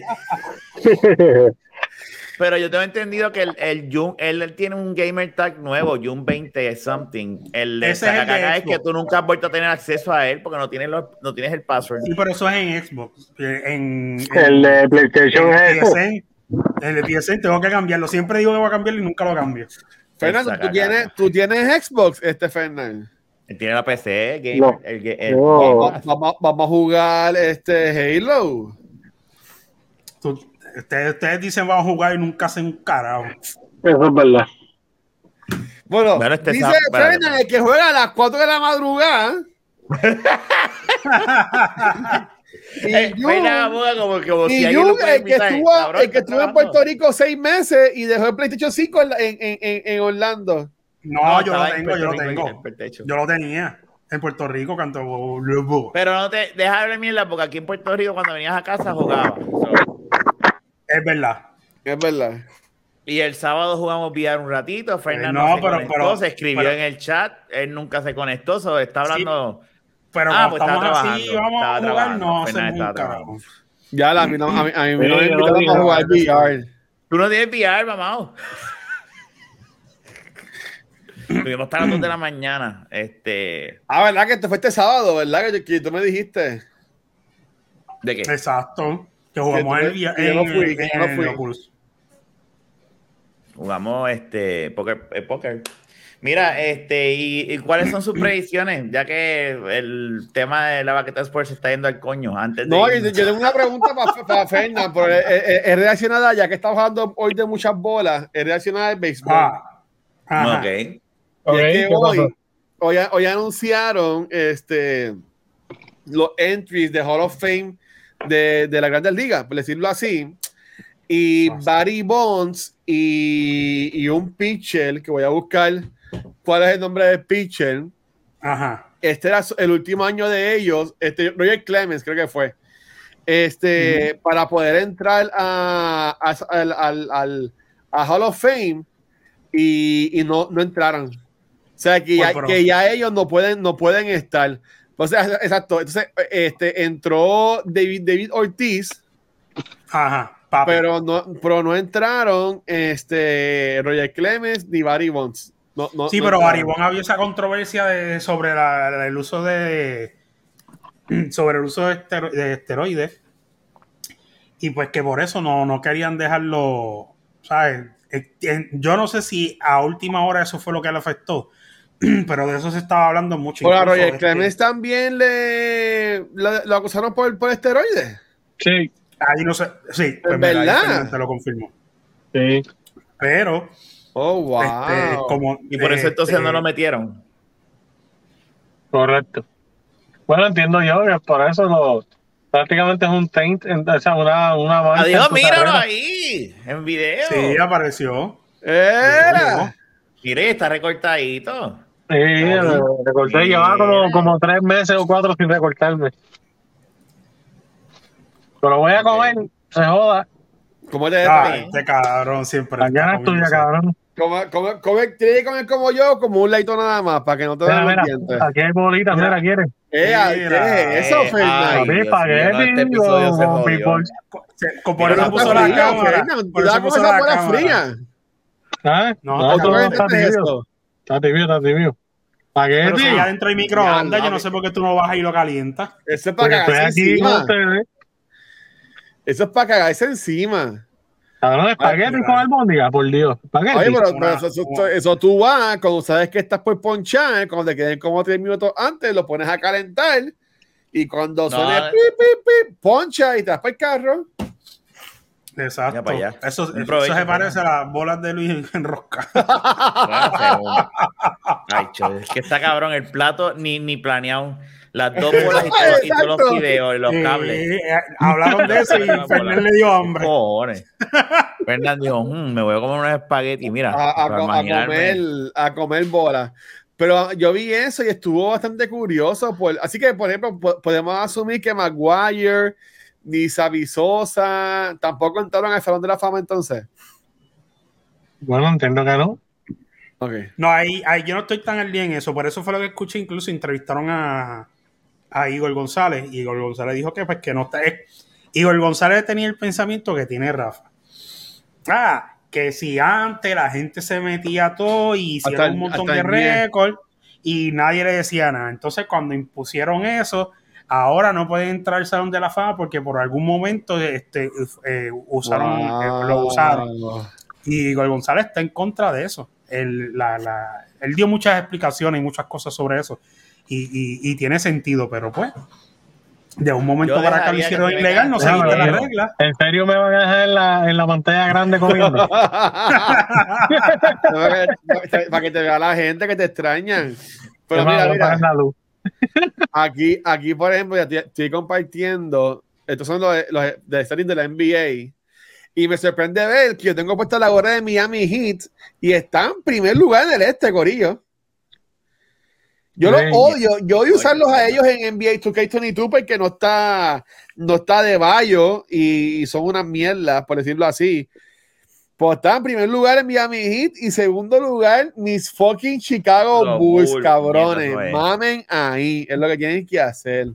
Pero yo tengo entendido que el, el Jun, él, él tiene un gamer tag nuevo, Jun 20 something. El de Ese es el de es que Xbox. tú nunca has vuelto a tener acceso a él porque no tienes, los, no tienes el password. Sí, pero eso es en Xbox. En, en- El de PlayStation en. PSN, el de PSN tengo que cambiarlo. Siempre digo que voy a cambiarlo y nunca lo cambio. Fernando, ¿tú tienes, ¿tú tienes Xbox, este Fernando? Él tiene la PC, gamer, No. el, ga- el- No. Vamos, vamos- vamos a jugar este Halo. Tú- ustedes, ustedes dicen vamos a jugar y nunca hacen un carajo. Eso es verdad. Bueno, Bueno, este dice el que juega a las 4 de la madrugada. y Eh, como, como el que estuvo, Cabrón, el que estuvo en. Puerto Rico seis meses y dejó el PlayStation 5 en, en, en, en Orlando. No, yo lo en tengo, yo lo tengo. Yo lo tenía en Puerto Rico cuando Pero no te deja de mierda porque aquí en Puerto Rico cuando venías a casa jugaba. So, Es verdad. Es verdad. Y el sábado jugamos VR un ratito. Fernando Eh, no, se pero- conectó, pero- se escribió pero- en el chat. Él nunca se conectó, so, está hablando. Pero Ah, pues estamos así, trabajando, vamos a jugar, trabajando, no. Ya la, a mí no, a mí, a mí no Sí, me invitaron a jugar VR. Tú no tienes VR, mamá. Tuvimos hasta las 2 de la mañana. Este, Ah, ¿verdad? Que esto fue este sábado, ¿verdad? Que, que tú me dijiste. ¿De qué? Exacto. Que jugamos Que el día. que yo no en- fui, que yo no en fui. Oculus. Jugamos este póker, eh, póker. Mira, este, y, y cuáles son sus predicciones? Ya que el tema de la baqueta Sports se está yendo al coño. Antes de No, yo, tengo una pregunta para, para Fernan, pero es, es- es relacionada, ya que estamos hablando hoy de muchas bolas, es relacionada al béisbol. Ah. Ajá. Ok. Y Ok, es que ¿qué hoy, hoy, hoy anunciaron este, los entries de Hall of Fame de, de la Grandes Ligas, por decirlo así. Y Barry Bonds y, y un pitcher, que voy a buscar cuál es el nombre del pitcher. Ajá. Este era el último año de ellos, este, Roger Clemens creo que fue. este, para poder entrar a, a- al, al- al- a Hall of Fame y, y no, no entraron. O sea, que ya, que ya ellos no pueden, no pueden estar. O sea, exacto. Entonces, este, entró David, David Ortiz, Ajá, papi. pero no, pero no entraron este, Roger Clemens ni Barry Bonds. No, no- sí, no pero entraron. Baribón había esa controversia de, sobre la- la- el uso de sobre el uso de, estero- de esteroides y pues que por eso no, no querían dejarlo, ¿sabes? Eh, eh, Yo no sé si a última hora eso fue lo que le afectó, pero de eso se estaba hablando mucho. Incluso, Roger este, Clemens también le, lo, lo acusaron por, por esteroides. Sí, ahí no sé, sí, pues ¿En mira, ahí verdad? Te lo confirmó. sí. Pero, Oh, wow. este, como. Y por eso entonces este, no lo metieron. Correcto. Bueno, entiendo yo que por eso lo, prácticamente es un taint, en- o sea, una, una mancha Adiós, míralo carrera. ahí, en video. Sí, apareció. Era. Mire, está recortadito. Sí, recorté, Sí. llevaba como, como tres meses o cuatro sin recortarme. Pero voy a comer, se joda. ¿Cómo te Ah, este cabrón siempre. Mañana está es tuya, comiéndose. cabrón. Come, come, come, que comer como yo, como un leito nada más, para que no te Mira, den los mira, dientes. aquí hay bolitas, Mira. mira, ¿quieres? Eh, ay, Mira. ¿Qué es eso, Eh, Fernando? ay, espagueti, no, jodió. people. Por eso no puso la fría, cámara. Con esa bola fría. ¿Ah? No, No, está está tibio. Pero Espagueti. si allá adentro hay microondas, Ya, yo no sé por qué tú no vas y lo calientas. Eso es Porque para estoy cagarse aquí con encima. ustedes. Eso es para cagarse encima. Cabrón, espagueti mira. con albóndiga, por Dios. Espagueti. Oye, pero, Una- pero eso, eso- una- eso tú vas, cuando sabes que estás por ponchar, cuando te queden como tres minutos antes, lo pones a calentar y cuando No, suene pip, pip, pip, poncha y te vas para el carro. Exacto. Ya para allá. Eso, Un eso provecho, se parece a las bolas de Luis en rosca. Ay, cho, es que está cabrón el plato ni, ni planeado. Las dos bolas y, todo- y todos los videos y los cables. eh, hablaron de eso y Fernández le dio hambre. Cojones. Fernando dijo, "Mm, me voy a comer unos espaguetis. Mira, a, a a comer, a comer bolas. Pero yo vi eso y estuvo bastante curioso. Por, así que, por ejemplo, po- podemos asumir que Maguire ni Savisosa tampoco entraron al Salón de la Fama entonces. Bueno, entiendo que no. Ok. No, ahí, ahí yo no estoy tan al día en eso. Por eso fue lo que escuché. Incluso entrevistaron a, a Igor González. Y Igor González dijo que pues que no está. eh, Igor González tenía el pensamiento que tiene Rafa. Ah, que si antes la gente se metía todo y hicieron un montón de récords y nadie le decía nada. Entonces, cuando impusieron eso, ahora no pueden entrar al Salón de la Fama porque por algún momento este, eh, usaron, eh, lo usaron. Wow. Y Igor González está en contra de eso. Él, la- la- él dio muchas explicaciones y muchas cosas sobre eso. Y, y- y tiene sentido, pero pues, de un momento Yo para acá lo hicieron se ilegal, no seguiste la regla. ¿En serio me van a dejar en la, en la pantalla grande comiendo? para, que, te vea la gente que te extrañan. Pero mira, mira, la luz. Aquí, aquí, por ejemplo, ya estoy compartiendo. Estos son los, los de series de la NBA. Y me sorprende ver que yo tengo puesta la gorra de Miami Heat y está en primer lugar en el este, Corillo. Yo los odio, yo odio usarlos a ellos en NBA 2K22 porque no está, no está de Bayo y son unas mierdas, por decirlo así. Pues está en primer lugar en Miami Heat y segundo lugar mis fucking Chicago Los Bulls, Bulls, cabrones. Mamen ahí, es lo que tienen que hacer.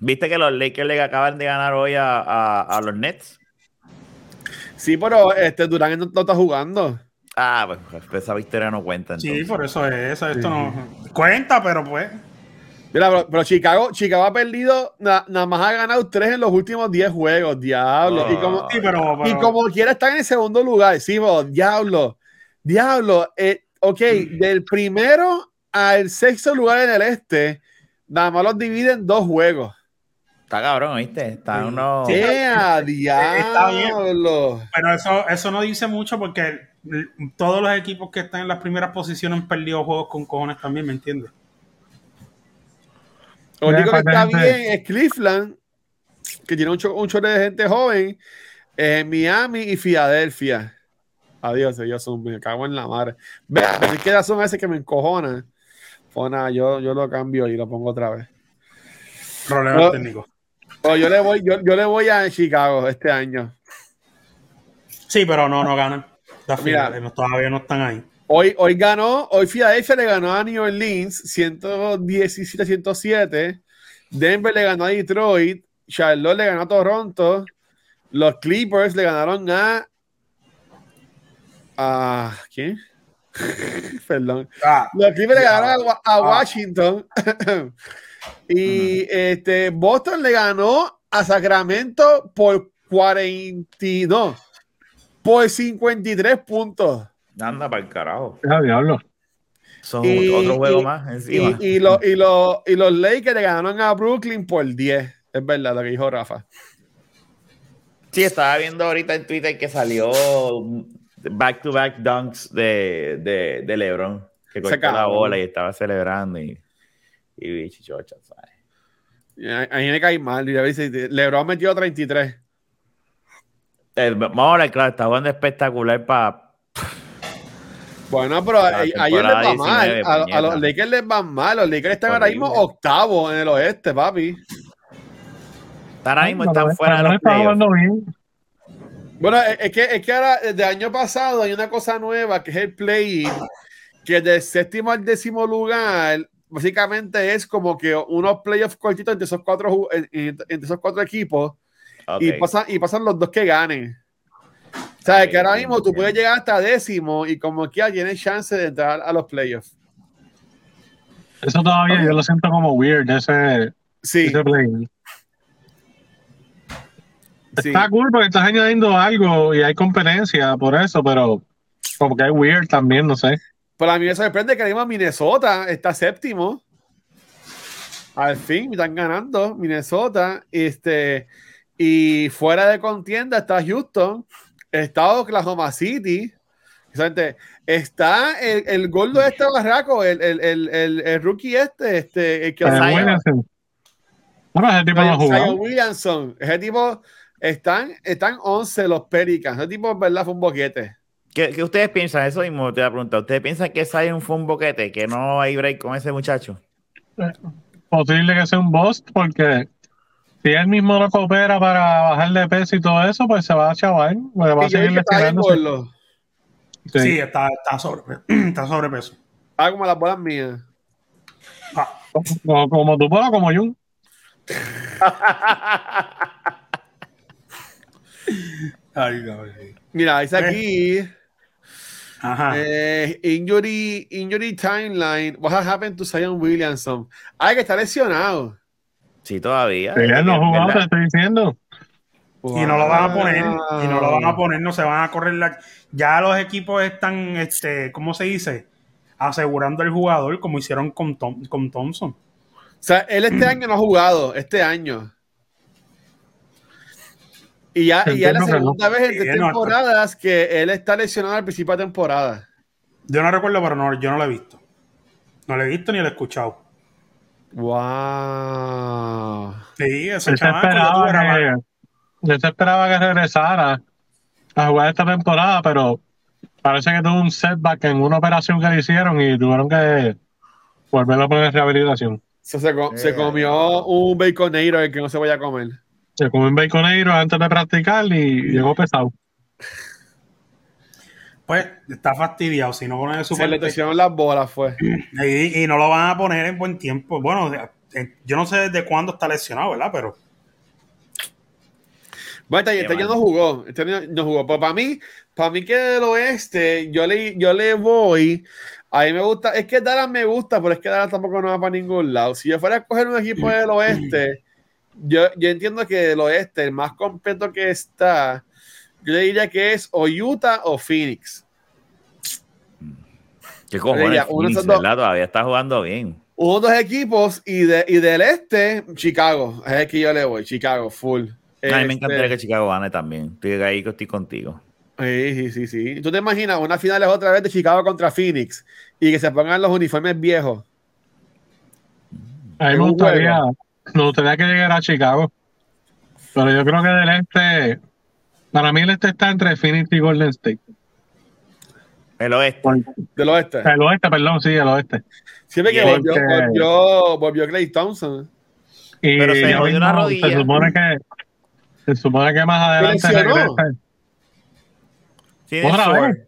¿Viste que los Lakers le acaban de ganar hoy a, a- a los Nets? Sí, pero este Durán no, no está jugando. Ah, pues, esa victoria no cuenta. Sí, por eso es eso. Esto no cuenta, pero pues. Mira, pero, pero Chicago, Chicago ha perdido, na- nada más ha ganado tres en los últimos 10 juegos, diablo. y, como, Sí, pero. y pero- como quiera estar en el segundo lugar, sí, pero, diablo, diablo. eh, ok, del primero al sexto lugar en el este, nada más los dividen dos juegos. Está cabrón, ¿viste? Está Sí. uno. Sí. ¡Ea, está bien. diablo! Pero eso, eso no dice mucho porque todos los equipos que están en las primeras posiciones han perdido juegos con cojones también, ¿me entiendes? Lo único que está bien es Cleveland, que tiene un, cho- un chorro de gente joven, eh, Miami y Filadelfia. Adiós, ellos son, me cago en la madre. Ve, así que son ese que me encojona. Pues nada, yo, yo lo cambio y lo pongo otra vez. Problemas No. técnicos. Oh, yo, le voy, yo, yo le voy a Chicago este año. Sí, pero no, no ganan. Mira. finales, no, todavía no están ahí. Hoy, hoy ganó, hoy Philadelphia le ganó a New Orleans 117-107. Denver le ganó a Detroit. Charlotte le ganó a Toronto. Los Clippers le ganaron a. ¿A quién? Perdón. Ah, Los Clippers le ganaron a Ah. Washington. y este, Boston le ganó a Sacramento por 42. Por 53 puntos. Anda para el carajo. Ya, diablo. Son Y- otro juego y- más encima. Y, y, lo- y, lo- y los Lakers le ganaron a Brooklyn por 10. Es verdad lo que dijo Rafa. Sí, estaba viendo ahorita en Twitter que salió back to back dunks de, de, de LeBron, que cortó la bola y estaba celebrando y, y bichichocha, ¿sabes? A, mí me cae mal. y a veces LeBron metió 33. El, vamos a claro, está jugando espectacular para. Bueno, pero a, ellos les va mal. 19, A, a los. Lakers les van mal. Los Lakers están ahora mismo octavos en el oeste, papi. Ahora mismo están no- fuera de los playoffs. Bueno, es, que, es que ahora, desde el año pasado, hay una cosa nueva que es el play que del séptimo al décimo lugar, básicamente es como que unos playoffs cortitos entre esos cuatro, entre esos cuatro equipos y, pasan, y pasan los dos que ganen. O sea, que ahora entiendo, mismo tú puedes llegar hasta décimo y como quiera tienes chance de entrar a los playoffs. Eso todavía yo lo siento como weird, ese, Sí, ese play. sí. Está cool porque estás añadiendo algo y hay competencia por eso, pero como que es weird también, no sé. Pero a mí me sorprende que mismo Minnesota está séptimo. Al fin están ganando Minnesota. Este, y fuera de contienda está Houston, está Oklahoma City. Exactamente. Está el, el gordo de este barraco, el, el, el, el, el rookie este, este, el que ese tipo no jugado. Williamson. Ese tipo están, están 11 los Pelicans. Ese tipo, en verdad, fue un boquete. ¿Qué, qué ustedes piensan? Eso mismo te voy a preguntar. ¿Ustedes piensan que Zion fue un boquete? ¿Que no hay break con ese muchacho? Posible que sea un bust porque si él mismo no coopera para bajar de peso y todo eso, pues se va a chaval. pues va a yo seguir gordo. Sí. sí, está, está, sobre, está sobrepeso. Ah, como las bolas mías. Ah, Como, como tú, pero como Jun. ay, cabrón. Mira, dice aquí. Ajá. Eh, injury, injury timeline. What has happened to Zion Williamson? Ay, que está lesionado. Sí, todavía. Sí, él no ha jugado, te estoy diciendo. Y no lo van a poner, y no lo van a poner, no se van a correr la... Ya los equipos están, este, ¿cómo se dice? Asegurando el jugador como hicieron con, Tom- con Thompson. O sea, él este año no ha jugado, este año. Y ya, y ya es la no. segunda vez en Sí, tres no, temporadas que él está lesionado al principio de temporada. Yo no recuerdo, pero no, yo no lo he visto. No lo he visto ni lo he escuchado. Wow. Sí, ese chamaco, yo esperaba que, él se esperaba que regresara a jugar esta temporada, pero parece que tuvo un setback en una operación que le hicieron y tuvieron que volverlo a poner en rehabilitación. So, se, Eh, comió un baconator que no se vaya a comer. Se comió un baconero antes de practicar y llegó pesado. Pues está fastidiado, si no pone su Se le torcieron las bolas, fue. y, y no lo van a poner en buen tiempo. Bueno, eh, yo no sé desde cuándo está lesionado, ¿verdad? Pero Bueno, este, este año no jugó. Este año no jugó. Pero para mí, para mí que del oeste, yo le, yo le voy. A mí me gusta, es que Dallas me gusta, pero es que Dallas tampoco no va para ningún lado. Si yo fuera a coger un equipo del oeste, yo, yo entiendo que del oeste, el más completo que está, yo le diría que es o Utah o Phoenix. ¿Qué cojones? Phoenix, dos. ¿verdad? Todavía está jugando bien. Uno de dos equipos y, de, y del este, Chicago. Es el que yo le voy, Chicago, full. A mí me Este, encantaría que Chicago gane también. Estoy ahí que estoy contigo. Sí, sí, sí, sí. ¿Tú te imaginas una final es otra vez de Chicago contra Phoenix y que se pongan los uniformes viejos? A mí me gustaría, me gustaría que llegara a Chicago. Pero yo creo que del este, para mí el este está entre Phoenix y Golden State. El oeste. Por- Del oeste. el oeste, perdón, sí, el oeste. Siempre que el volvió, este- volvió, volvió Clay Thompson. Y Pero se jodió una rodilla. Se supone que, se supone que más adelante regresa. Tiene ¿Otra vez?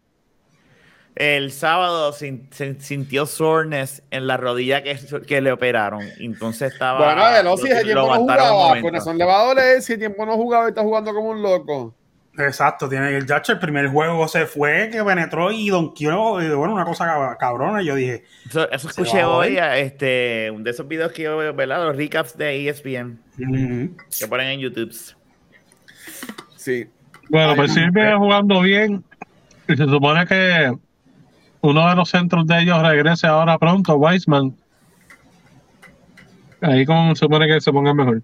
El sábado sin- se sintió soreness en la rodilla que, que le operaron. Entonces estaba. Bueno, Veloci ese lo tiempo no jugaba. Con razón le va a doler. Si tiempo no jugaba y está jugando como un loco. Exacto, tiene el Yacho, el primer juego se fue, que penetró y donkeó, y bueno, una cosa cab- cabrona, yo dije, Eso, escuché hoy, a, este, un de esos videos que yo veo, ¿verdad? Los recaps de ESPN "Mm". que ponen en YouTube. Sí. Bueno, pues viene jugando bien. Y se supone que uno de los centros de ellos regrese ahora pronto, Weisman. Ahí como se supone que se ponga mejor.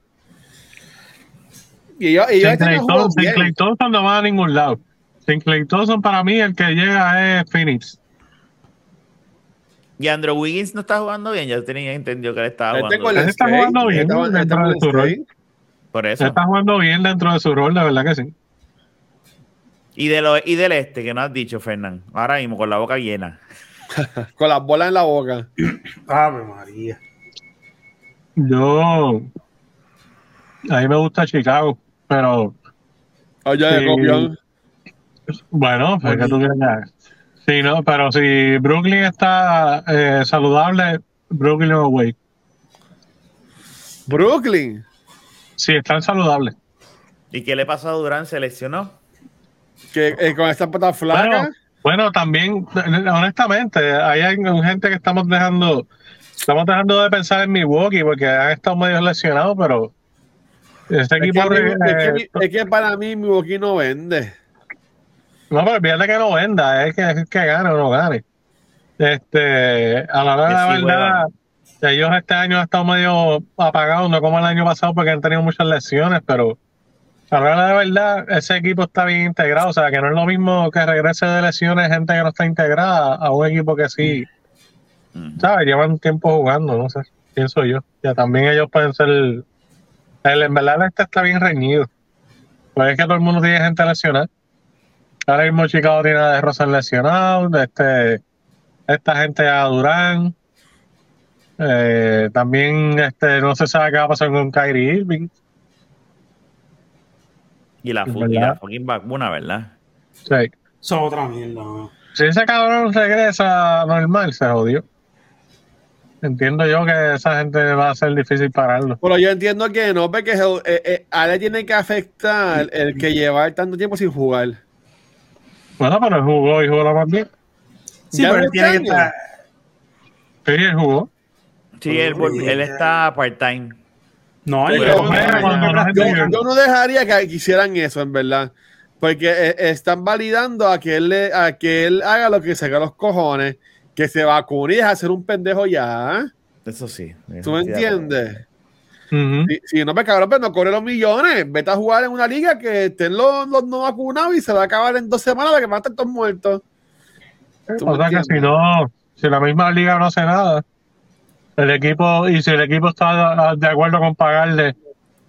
Y ellos, ellos Sin este Thompson- Thompson no va a ningún lado. Sin Clay Thompson, para mí el que llega es Phoenix. Y Andrew Wiggins no está jugando bien. Yo tenía entendido que él estaba jugando bien. Él está jugando bien, está- está dentro de su rol. Por Él eso. está jugando bien dentro de su rol, de verdad que sí. Y, de lo, y del este, que no has dicho, Fernán. Ahora mismo, con la boca llena. Con las bolas en la boca. Ave María. Yo. A mí me gusta Chicago, pero Oye, Sí. de copión. bueno, pues que tú quieres? Sí, no, pero si Brooklyn está eh, saludable, Brooklyn o Wade. Brooklyn. Si están saludables. ¿Y qué le pasó a Durán? ¿Se lesionó? Que eh, con esta pata flaca. Bueno, bueno, también, honestamente, hay hay gente que estamos dejando, estamos dejando de pensar en Milwaukee porque han estado medio lesionados, pero este es, que, equipo. mí- eh, es que mi- es que para mí Milwaukee no vende. No, pero fíjate que no venda, es que, es que gane o no gane. Este, a la hora de la sí, verdad, ellos este año han estado medio apagados, no como el año pasado porque han tenido muchas lesiones, pero a la hora de la verdad, ese equipo está bien integrado, o sea, que no es lo mismo que regrese de lesiones gente que no está integrada a un equipo que sí, Mm. ¿sabes? Llevan tiempo jugando, no sé, pienso yo. Ya también ellos pueden ser, en verdad este está bien reñido. Pues es que todo el mundo tiene gente lesionada. Ahora mismo Chicago tiene a de Rosa lesionado, este, esta gente a Durán. Eh, también este, no se sabe qué va a pasar con Kyrie Irving. Y la, y la fucking vacuna, ¿verdad? Sí. Eso es otra mierda. Si ese cabrón regresa normal, se jodió. Entiendo yo que esa gente va a ser difícil pararlo. Pero yo entiendo que no, porque eh, eh, a él tiene que afectar el que llevar tanto tiempo sin jugar. Bueno, pero él jugó y jugó lo más bien. Sí, Ya pero él tiene que estar. Sí, él jugó. Sí, él, él está part-time. No, la yo- yo no dejaría que hicieran eso, en verdad. Porque eh, están validando a que, él, le- a que él haga lo que se haga los cojones, que se vacune y deja de ser un pendejo ya. Eso sí. ¿Tú me entiendes? Si, si no me cabrón, pero no cobre los millones. Vete a jugar en una liga que estén los, los no vacunados y se va a acabar en dos semanas de que van a estar todos muertos. ¿Tú O sea que si no, si la misma liga no hace nada, el equipo, y si el equipo está de acuerdo con pagarle,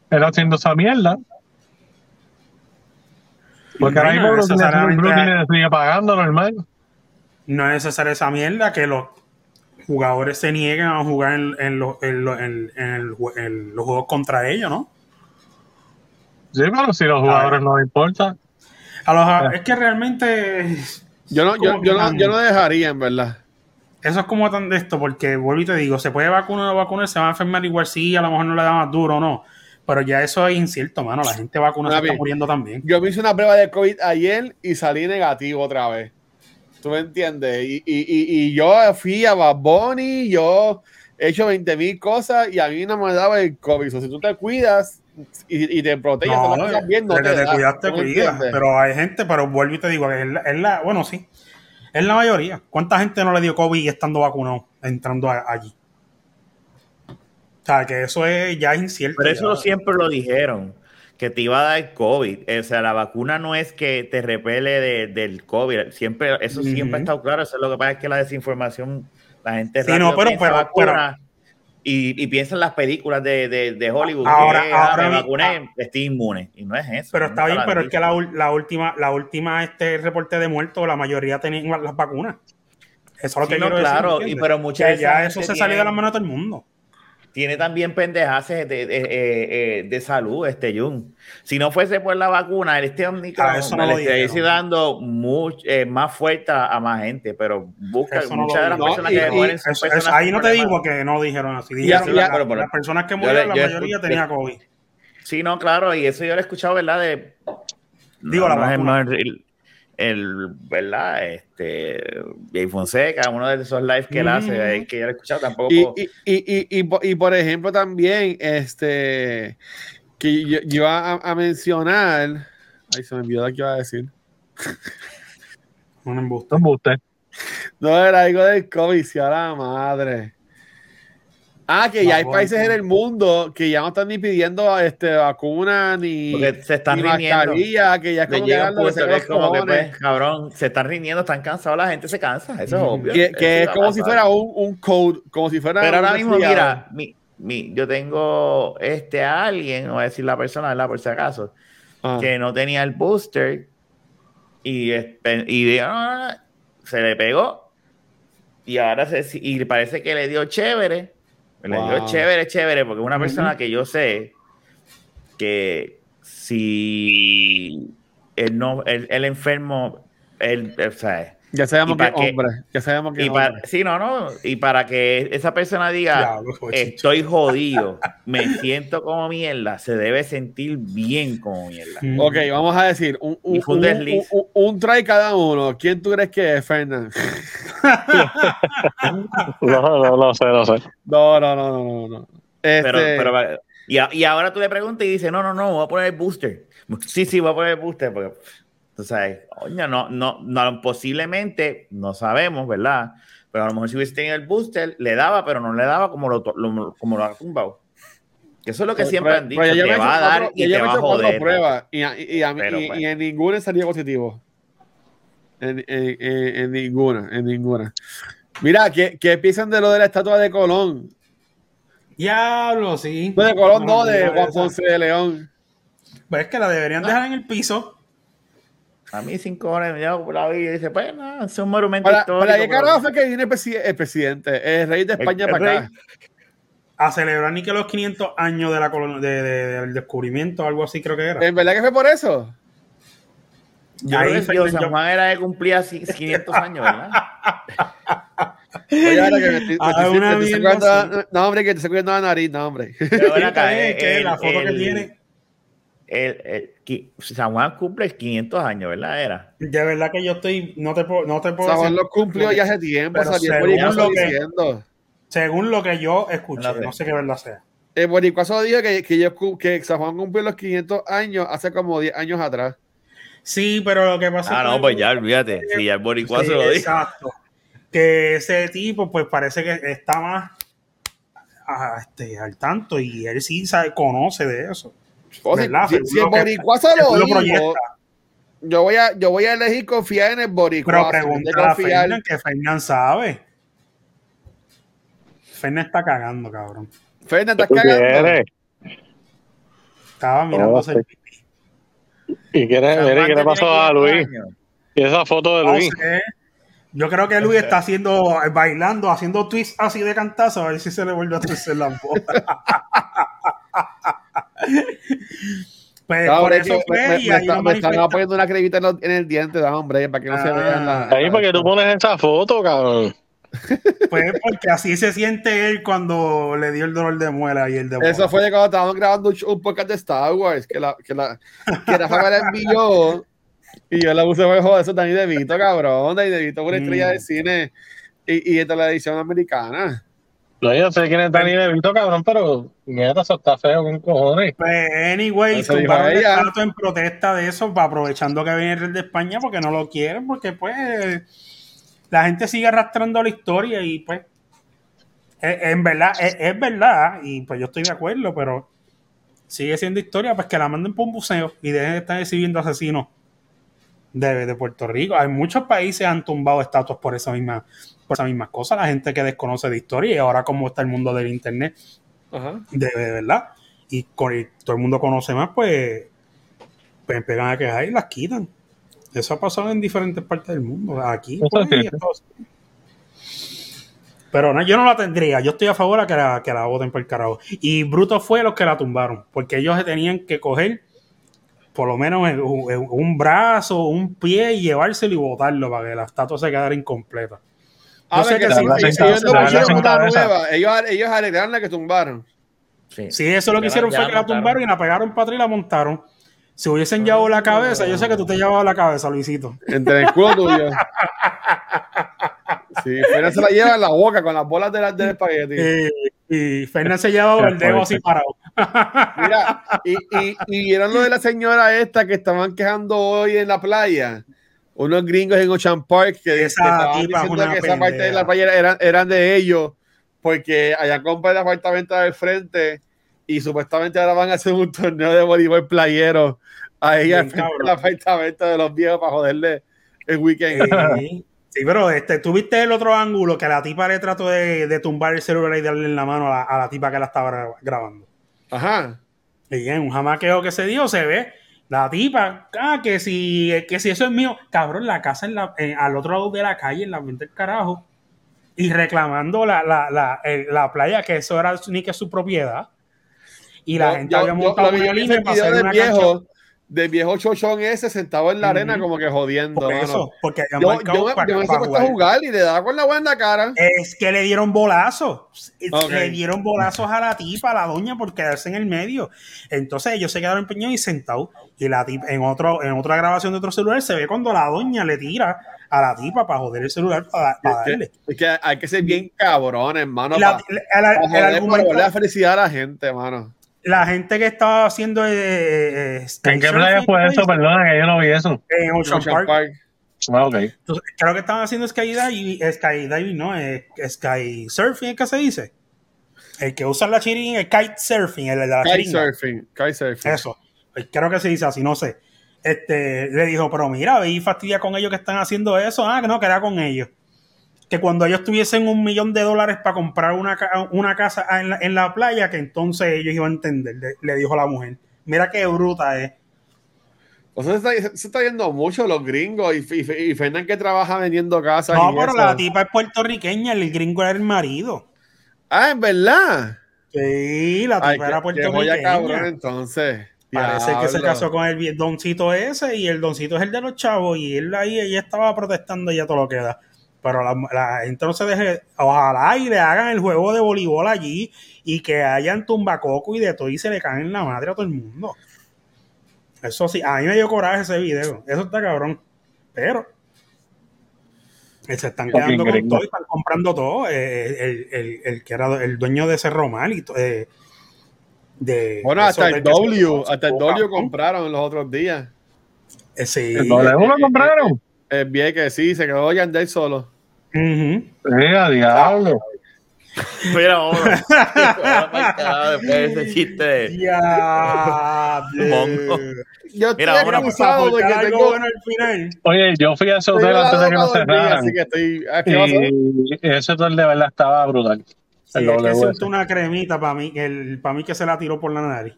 él haciendo esa mierda. Porque ahora mismo Brooklyn le sigue pagando normal. No es necesaria esa mierda que los jugadores se nieguen a jugar en, en los- en los- en- en el los juegos contra ellos, ¿no? Sí, pero si los jugadores no les importa. A los, es que realmente Yo no, yo, no, yo no dejaría, en verdad. eso es como tan de esto, porque vuelvo y te digo, se puede vacunar o no vacunar, se va a enfermar igual sí, a lo mejor no le da más duro o no. Pero ya eso es incierto, mano. La gente vacuna se está muriendo también. Yo me hice una prueba de COVID ayer y salí negativo otra vez. ¿Tú me entiendes? Y, y, y, y yo fui a Bad Bunny, yo he hecho 20 mil cosas y a mí no me daba el COVID. O sea, si tú te cuidas y, y te proteges, No, las cosas bien, no te te cuidas, te. Pero hay gente, pero vuelvo y te digo, es la, es la- bueno, sí, es la mayoría. ¿Cuánta gente no le dio COVID estando vacunado, entrando a- allí? O sea, que eso es ya incierto. Pero eso ya. siempre lo dijeron, que te iba a dar COVID. O sea, la vacuna no es que te repele de- del COVID. Siempre, eso siempre ha estado claro. Eso es lo que pasa es que la desinformación, la gente Sí, no, pero- pero- vacuna y, y piensa en las películas de, de, de Hollywood. Ahora- que, ah, ahora me vi- vacuné, estoy inmune. Y no es eso. Pero está bien, pero es que la, última, la última este reporte de muertos, la mayoría tenían las vacunas. Eso es lo Sí, que no, quiero decir, claro, ¿entiendes? y pero mucha Que de esa ya eso se salió de las manos de todo el mundo. Tiene también pendejaces de, de, eh, eh, de salud, este Jun. Si no fuese por la vacuna, este Omicron no le estaría dando much- eh, más fuerte a más gente, pero busca Eso muchas de las personas que y- mueren son Eso- personas eso- ahí no te digo que no dijeron así. Dijeron ya, pero las personas que murieron, la yo mayoría tenía COVID. Sí, no, claro, y eso yo lo he escuchado, ¿verdad? De, Digo, la vacuna. El, ¿verdad? Este, Jay Fonseca, uno de esos lives que él hace, eh, que yo lo he escuchado tampoco. Y, y, y, y, y, po- y, por ejemplo también, este, que yo, yo iba a, a mencionar, ay, se me olvidó lo que iba a decir. Un embuste. No embuste. No, era algo del COVID, sí, a la madre. Ah, que ya hay países en el mundo que ya no están ni pidiendo este, vacuna ni, porque se están ni mascarilla, que ya es como que llega punto se que es como que, pues, cabrón, se están rindiendo, están cansados, la gente se cansa, eso es obvio. que, es como si fuera un, un code, como si fuera Pero ahora mismo, mira, mi, mi- yo tengo este a alguien, no voy a decir la persona, ¿verdad? Por si acaso, Ah. que no tenía el booster y, espe- y digo, "No, no, no", se le pegó y ahora se, y parece que le dio chévere, le dio Wow. chévere, chévere, porque es una persona que yo sé que si él no, el, el enfermo, él, o sea, Ya sabemos ¿Y que qué? hombre. Ya sabemos que y es para, hombre. sí, no, no, y para que esa persona diga, Diablo, estoy jodido, me siento como mierda, se debe sentir bien como mierda. Mm. Ok, vamos a decir un, un, un try cada uno. ¿Quién tú crees que es, Fernán? No, no, no sé, no sé. No, no, no, no, no. no. Este, Pero, pero, y, a- y ahora tú le preguntas y dice, no, no, no, voy a poner el booster. Sí, sí, voy a poner el booster, porque, sabes, coño, no, no, no, posiblemente, no sabemos, ¿verdad? Pero a lo mejor si hubiese tenido el booster, le daba, pero no le daba como lo, como lo ha tumbado. Que eso es lo que siempre pero- han dicho, te va a dar y te me he va a joder. pruebas y, a- y, a mí- Pero, y- pues. y en ninguna salió positivo. En, en- en- en ninguna, en ninguna. Mira, ¿qué, ¿qué piensan de lo de la estatua de Colón? Diablo, sí. No, de Colón, no, de. Juan Ponce de León. Pues es que la deberían dejar en el piso. A mí cinco horas yo la vi y dice, pues nada, es un monumento ¿Para, histórico. para qué carajo fue que viene el, presi- el presidente? El rey de España el para acá. A celebrar ni que los 500 años de la de- de- del descubrimiento, algo así creo que era. ¿En verdad que fue por eso? Yo Ahí creo que San Juan era de cumplía 500 años, ¿verdad? Oye, ahora que me estoy, me estoy- una me estoy mierda sacando- No, hombre, que te estoy cuidando la nariz, no, hombre. Eh, la foto que el- tiene. el- San Juan cumple 500 años, ¿verdad? Era. De verdad que yo estoy, no te puedo, no te puedo San Juan decir- lo cumplió ya hace tiempo, salió según lo que- diciendo. Según lo que yo escuché, No sé. qué verdad sea. El boricuazo dijo que, que, yo que San Juan cumplió los 500 años hace como 10 años atrás. Sí, pero lo que pasa Ah, es no, que- pues ya, olvídate. Si ya el boricuazo Sí, lo dijo. Exacto. Que ese tipo, pues parece que está más ah, este, al tanto y él sí sabe, conoce de eso. ¿Verdad? si, el que- boricuazo según lo lo proyecta. yo voy, a, yo voy a elegir confiar en el Pero vez de pregúntale a Fernan, que Fernan sabe. Fernan está cagando, cabrón. Fernan, ¿estás ¿Tú cagando? quieres? Estaba mirándose el pipí. ¿Y ver Juan qué que le pasó a 500 Luis? años. ¿Y esa foto de No Luis? sé. Yo creo que Luis está haciendo, bailando, haciendo twists así de cantazo, a ver si se le vuelve a torcer la boca. pues No, por hombre, eso fue me, me- y me ahí está- lo me están poniendo una cremita en, los- en el diente, da, hombre, para que no se Ah. vean la... Ahí porque tú pones esa foto, cabrón. Pues porque así se siente él cuando le dio el dolor de muela y el de Eso fue de cuando estábamos grabando un, podcast de Star Wars, que la, que la, que la envió y yo la puse joder, eso Danny DeVito, cabrón, Danny DeVito una estrella Mm. de cine y, y de televisión americana. No, yo sé quién es Dani DeVito, cabrón, pero mierda, eso está feo con cojones. Pues, anyway, tumbaron el estatua en protesta de eso, aprovechando que viene el rey de España, porque no lo quieren, porque pues la gente sigue arrastrando la historia y pues es- en verdad, es, es verdad, y pues yo estoy de acuerdo, pero sigue siendo historia, pues que la manden por un museo y dejen de estar exhibiendo asesinos de, de Puerto Rico. Hay muchos países han tumbado estatuas por esa misma, por esas mismas cosas, la gente que desconoce de historia y ahora como está el mundo del internet, Ajá. de, de verdad. Y con todo el mundo conoce más, pues, pues pegan a quejar y las quitan. Eso ha pasado en diferentes partes del mundo. Aquí, pues, Pero no, yo no la tendría. Yo estoy a favor de que la, que la voten por el carajo. Y Bruto fue los que la tumbaron. Porque ellos tenían que coger por lo menos un, un brazo, un pie y llevárselo y botarlo para que la estatua se quedara incompleta. A Yo ver, que que ellos no pusieron una nueva. Ellos, ellos arreglaron la que tumbaron. Sí, Sí, eso lo que hicieron fue que la montaron. tumbaron y la pegaron para atrás y la montaron. Si hubiesen llevado la cabeza, yo sé que tú te llevabas la cabeza, Luisito. Entre el culo tuyo. Sí, pero se la lleva en la boca con las bolas de la- del espagueti. Eh, y Fernández se llevaba el dedo así parado. Mira, y, y, y vieron lo de la señora esta que estaban quejando hoy en la playa. Unos gringos en Ocean Park que, que estaban diciendo que esa parte de la playa eran, eran de ellos porque allá compran el apartamento del frente y supuestamente ahora van a hacer un torneo de voleibol playero ahí al frente del apartamento de los viejos para joderle el weekend. Sí, sí, pero este, tú viste el otro ángulo que la tipa le trató de, de tumbar el celular y darle en la mano a la, a la tipa que la estaba gra- grabando. Ajá. Y en un jamaqueo que se dio, se ve la tipa, ah, que si, que si eso es mío, cabrón, la casa en la, en- al otro lado de la calle, en la mente del carajo, y reclamando la, la, la, el- la playa, que eso era ni que su propiedad. Y la Yo- gente yo- había montado una yo vi línea para hacer una viejo, cancha. Del viejo chochón ese sentado en la arena como que jodiendo. Por mano. eso, porque Yo, marcado yo, me- para- yo me para jugar. jugar y le daba con la buena en la cara. Es que le dieron bolazos. Le dieron bolazos a la tipa, a la doña, por quedarse en el medio. Entonces ellos se quedaron empeñados y sentados. Y la tipa, en, otro, en otra grabación de otro celular, se ve cuando la doña le tira a la tipa para joder el celular, para, para Es darle. que, es que hay que ser bien cabrón, hermano. La, para el- la felicidad a la gente, hermano. La gente que estaba haciendo eh, eh, ¿En sky qué playa surfing, fue eso? Perdona que yo no vi eso. En Ocean Ocean Park. Park. Ah. Entonces, creo que estaban haciendo skydiving, skydiving no, eh, sky surfing, ¿es que se dice? El que usa la chiringa, el kite surfing, el de la chiringa. Kitesurfing. Kitesurfing. Eso. Pues Creo que se dice así, no sé. Este, le dijo, pero mira, ve y fastidia con ellos que están haciendo eso. Ah, que no, que era con ellos. Que cuando ellos tuviesen un millón de dólares para comprar una, una casa en la, en la playa, que entonces ellos iban a entender, le, le dijo la mujer. Mira qué bruta es. O sea, se está, se está yendo mucho los gringos y, y, y Fernan que trabaja vendiendo casas. No, y pero eso. la tipa es puertorriqueña, el gringo era el marido. Ah, en verdad. Sí, la tipa Ay, era cabrón, puertorriqueña. entonces. Parece que se casó con el doncito ese y el doncito es el de los chavos y él ahí ella estaba protestando y ya todo lo queda. Pero la, la gente no se deje, ojalá y le hagan el juego de voleibol allí y que hayan tumbacoco y de todo y se le caen en la madre a todo el mundo. Eso sí, a mí me dio coraje ese video. Eso está cabrón. Pero eh, se están quedando con gringo. todo y están comprando todo. Eh, el, el- el que era el dueño de Cerro Mal y to- eh, de Bueno, hasta el se- W, hasta el W compraron los otros días. Eh, sí. ¿El W lo compraron? El bien que sí, se quedó Yandel solo. Ujú. Mira, diablo. Mira, carajo después de ese chiste de Diablo. mongo. Yo estoy Mira, acusado de que tengo. bueno al final. Oye, yo fui a ese hotel antes de que dormida, cerraran. Así que estoy. ah, ¿Qué pasó? Y ese hotel de verdad estaba brutal. Sí, El es que untó una cremita para mí, el, para mí que se la tiró por la nariz.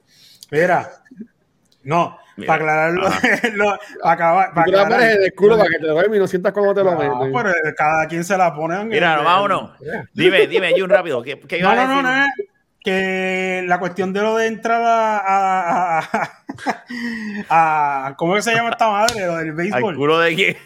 Mira, no, Mira. para aclararlo, lo- para acabar, aclarar. el culo para que te duermas y no sientas cómo te lo No, meten. pero cada quien se la pone. Mira, el- vámonos. Dime, dime, Jun, rápido. ¿Qué, qué No, no, no, no, que la cuestión de lo de entrar a, a, a- a- ¿cómo que se llama esta madre? Lo del ¿Al béisbol. culo de quién?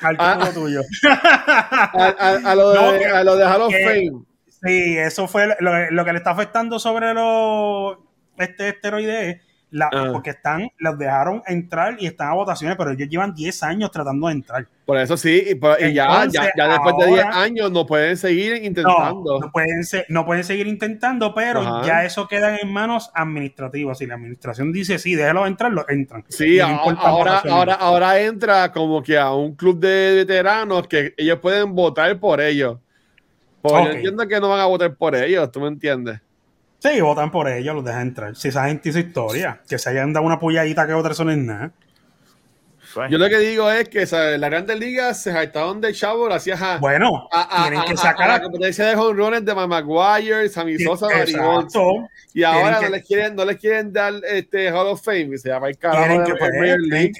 Al Ah. culo tuyo. A, a- a lo de, No, que- a lo de Hall of que- Fame. Sí, eso fue lo, lo que le está afectando sobre los este esteroides, la, Ah. porque están, los dejaron entrar y están a votaciones, pero ellos llevan 10 años tratando de entrar. Por eso sí, y, por- y ya, Entonces, ya, ya después de 10 ahora- años no pueden seguir intentando. no pueden, se- no pueden seguir intentando, pero Ajá. ya eso queda en manos administrativas. Si la administración dice sí, déjalo entrar, lo entran. Sí, no ahora, ahora, ahora entra como que a un club de veteranos que ellos pueden votar por ellos. Porque yo entiendo que no van a votar por ellos, ¿tú me entiendes? Sí, votan por ellos, los dejan entrar. Si esa gente hizo historia, que se hayan dado una pulladita que otra, eso no es nada. Pues, Yo lo que digo es que ¿sabes? la Grandes Ligas se jactaban de chavo gracias a, Bueno, a, a- tienen a- que sacar a a- la competencia de jonrones de Maguire, Sammy Sosa. Y ahora que- no les quieren, no les quieren dar este Hall of Fame, y se llama el carajo Tienen de que, pues, Major tienen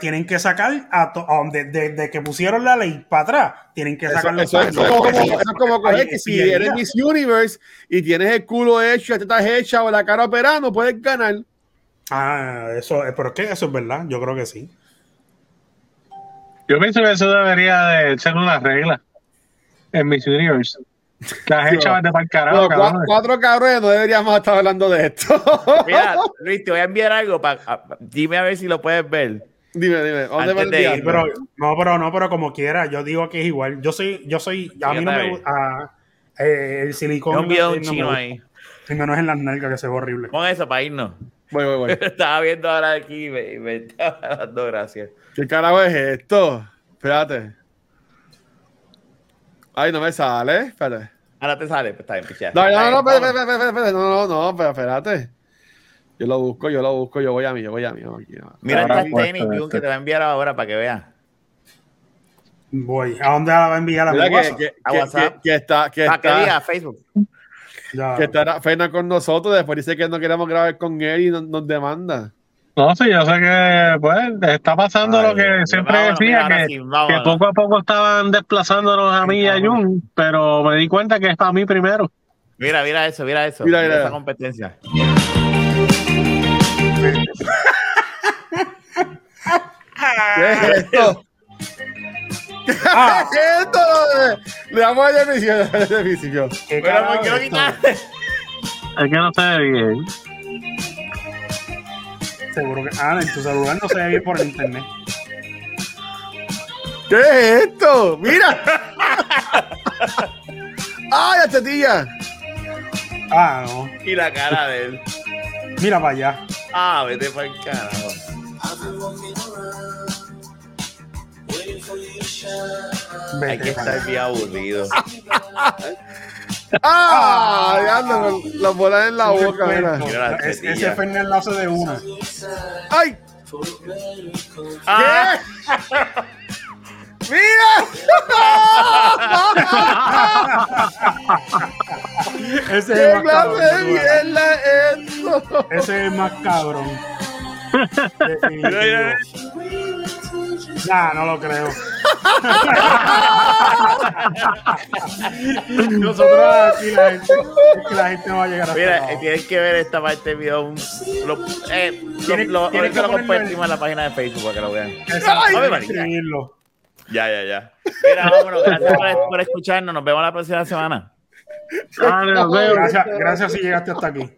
tienen que sacar a, desde que pusieron la ley para atrás, tienen que Eso, sacarlo. eso es como, eso es como coger que si eres Miss Universe y tienes el culo hecho, la teta hecha o la cara operada, no puedes ganar. Ah, eso, eh, pero es que eso es verdad, yo creo que sí. Yo pienso que eso debería de ser una regla en Miss Universe. Las hechas van de para el carajo, Bueno, cua- cabrones. cuatro cabrones no deberíamos estar hablando de esto. Mira, Luis, te voy a enviar algo. Pa, a- dime a ver si lo puedes ver. Dime, dime, ¿dónde ir, Pero, no, pero no, pero como quiera, yo digo que es igual. Yo soy, yo soy, a mí no me gusta eh, el silicón. Es un video de no chino ahí. Y menos en las nalgas, que se ve horrible. Pon eso para irnos. Voy, voy, voy. Estaba viendo ahora aquí y me, me estaba dando gracias. ¿Qué carajo es esto? Espérate. Ay, no me sale. Espérate. Ahora te sale, pues está bien, pichea. No, no, no, espérate, espérate, espérate, espérate. No, no, no, pero espérate. Yo lo busco, yo lo busco, yo voy a mí, yo voy a mí. vamos aquí, vamos. Mira Ahora estas tenis, Jun, esto. que te va a enviar ahora para que veas. Voy. ¿A dónde la va a enviar a mi Mira que, WhatsApp? que, A que, WhatsApp. que, que está, que está, diga Facebook. Ya. que estará Fernan con nosotros, después dice que no queremos grabar con él y nos, nos demanda. No, sí, yo sé que pues está pasando Ay, lo que siempre Vámonos, decía, mira, que, sí, vámonos. que poco a poco estaban desplazándonos a mí y a Jun, pero me di cuenta que es para mí primero. Mira, mira eso, mira eso. Mira, Mira, mira. esa competencia. ¿Qué es esto? Ah, ¿Qué es esto? Le damos al edificio, al edificio. ¿qué Pero ¿por qué lo es esto? quitaste? Es que no se ve bien. Seguro que. Ah, en tu celular no se ve bien por el internet. ¿Qué es esto? ¡Mira! ¡Ay, la tetilla! Ah, no. Y la cara de él. Mira para allá. Ah, vete para el carajo. Hay Vete que para estar bien aburrido. ¡Ah! Diablo, la bola en la boca, mira. Es- ese Fernández hace de una. ¡Ay! Ah, ¡Mira! Ese es ¡Qué el más clase de cabrón. mierda es esto! Ese es el más cabrón. Nah, no lo creo. Nosotros aquí la gente, es que la gente no va a llegar hasta Mira, tienes que ver esta parte del video. Lo, eh, lo, lo- ahorita que lo compartimos en la página de Facebook para que lo vean. Exacto, Ave Ya, ya, ya. Mira, vámonos. Gracias por, por escucharnos. Nos vemos la próxima semana. Dale, nos vemos. Gracias, gracias si llegaste hasta aquí.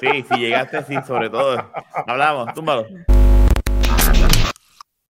Sí, si llegaste, sí, sobre todo. Hablamos. Túmbalo.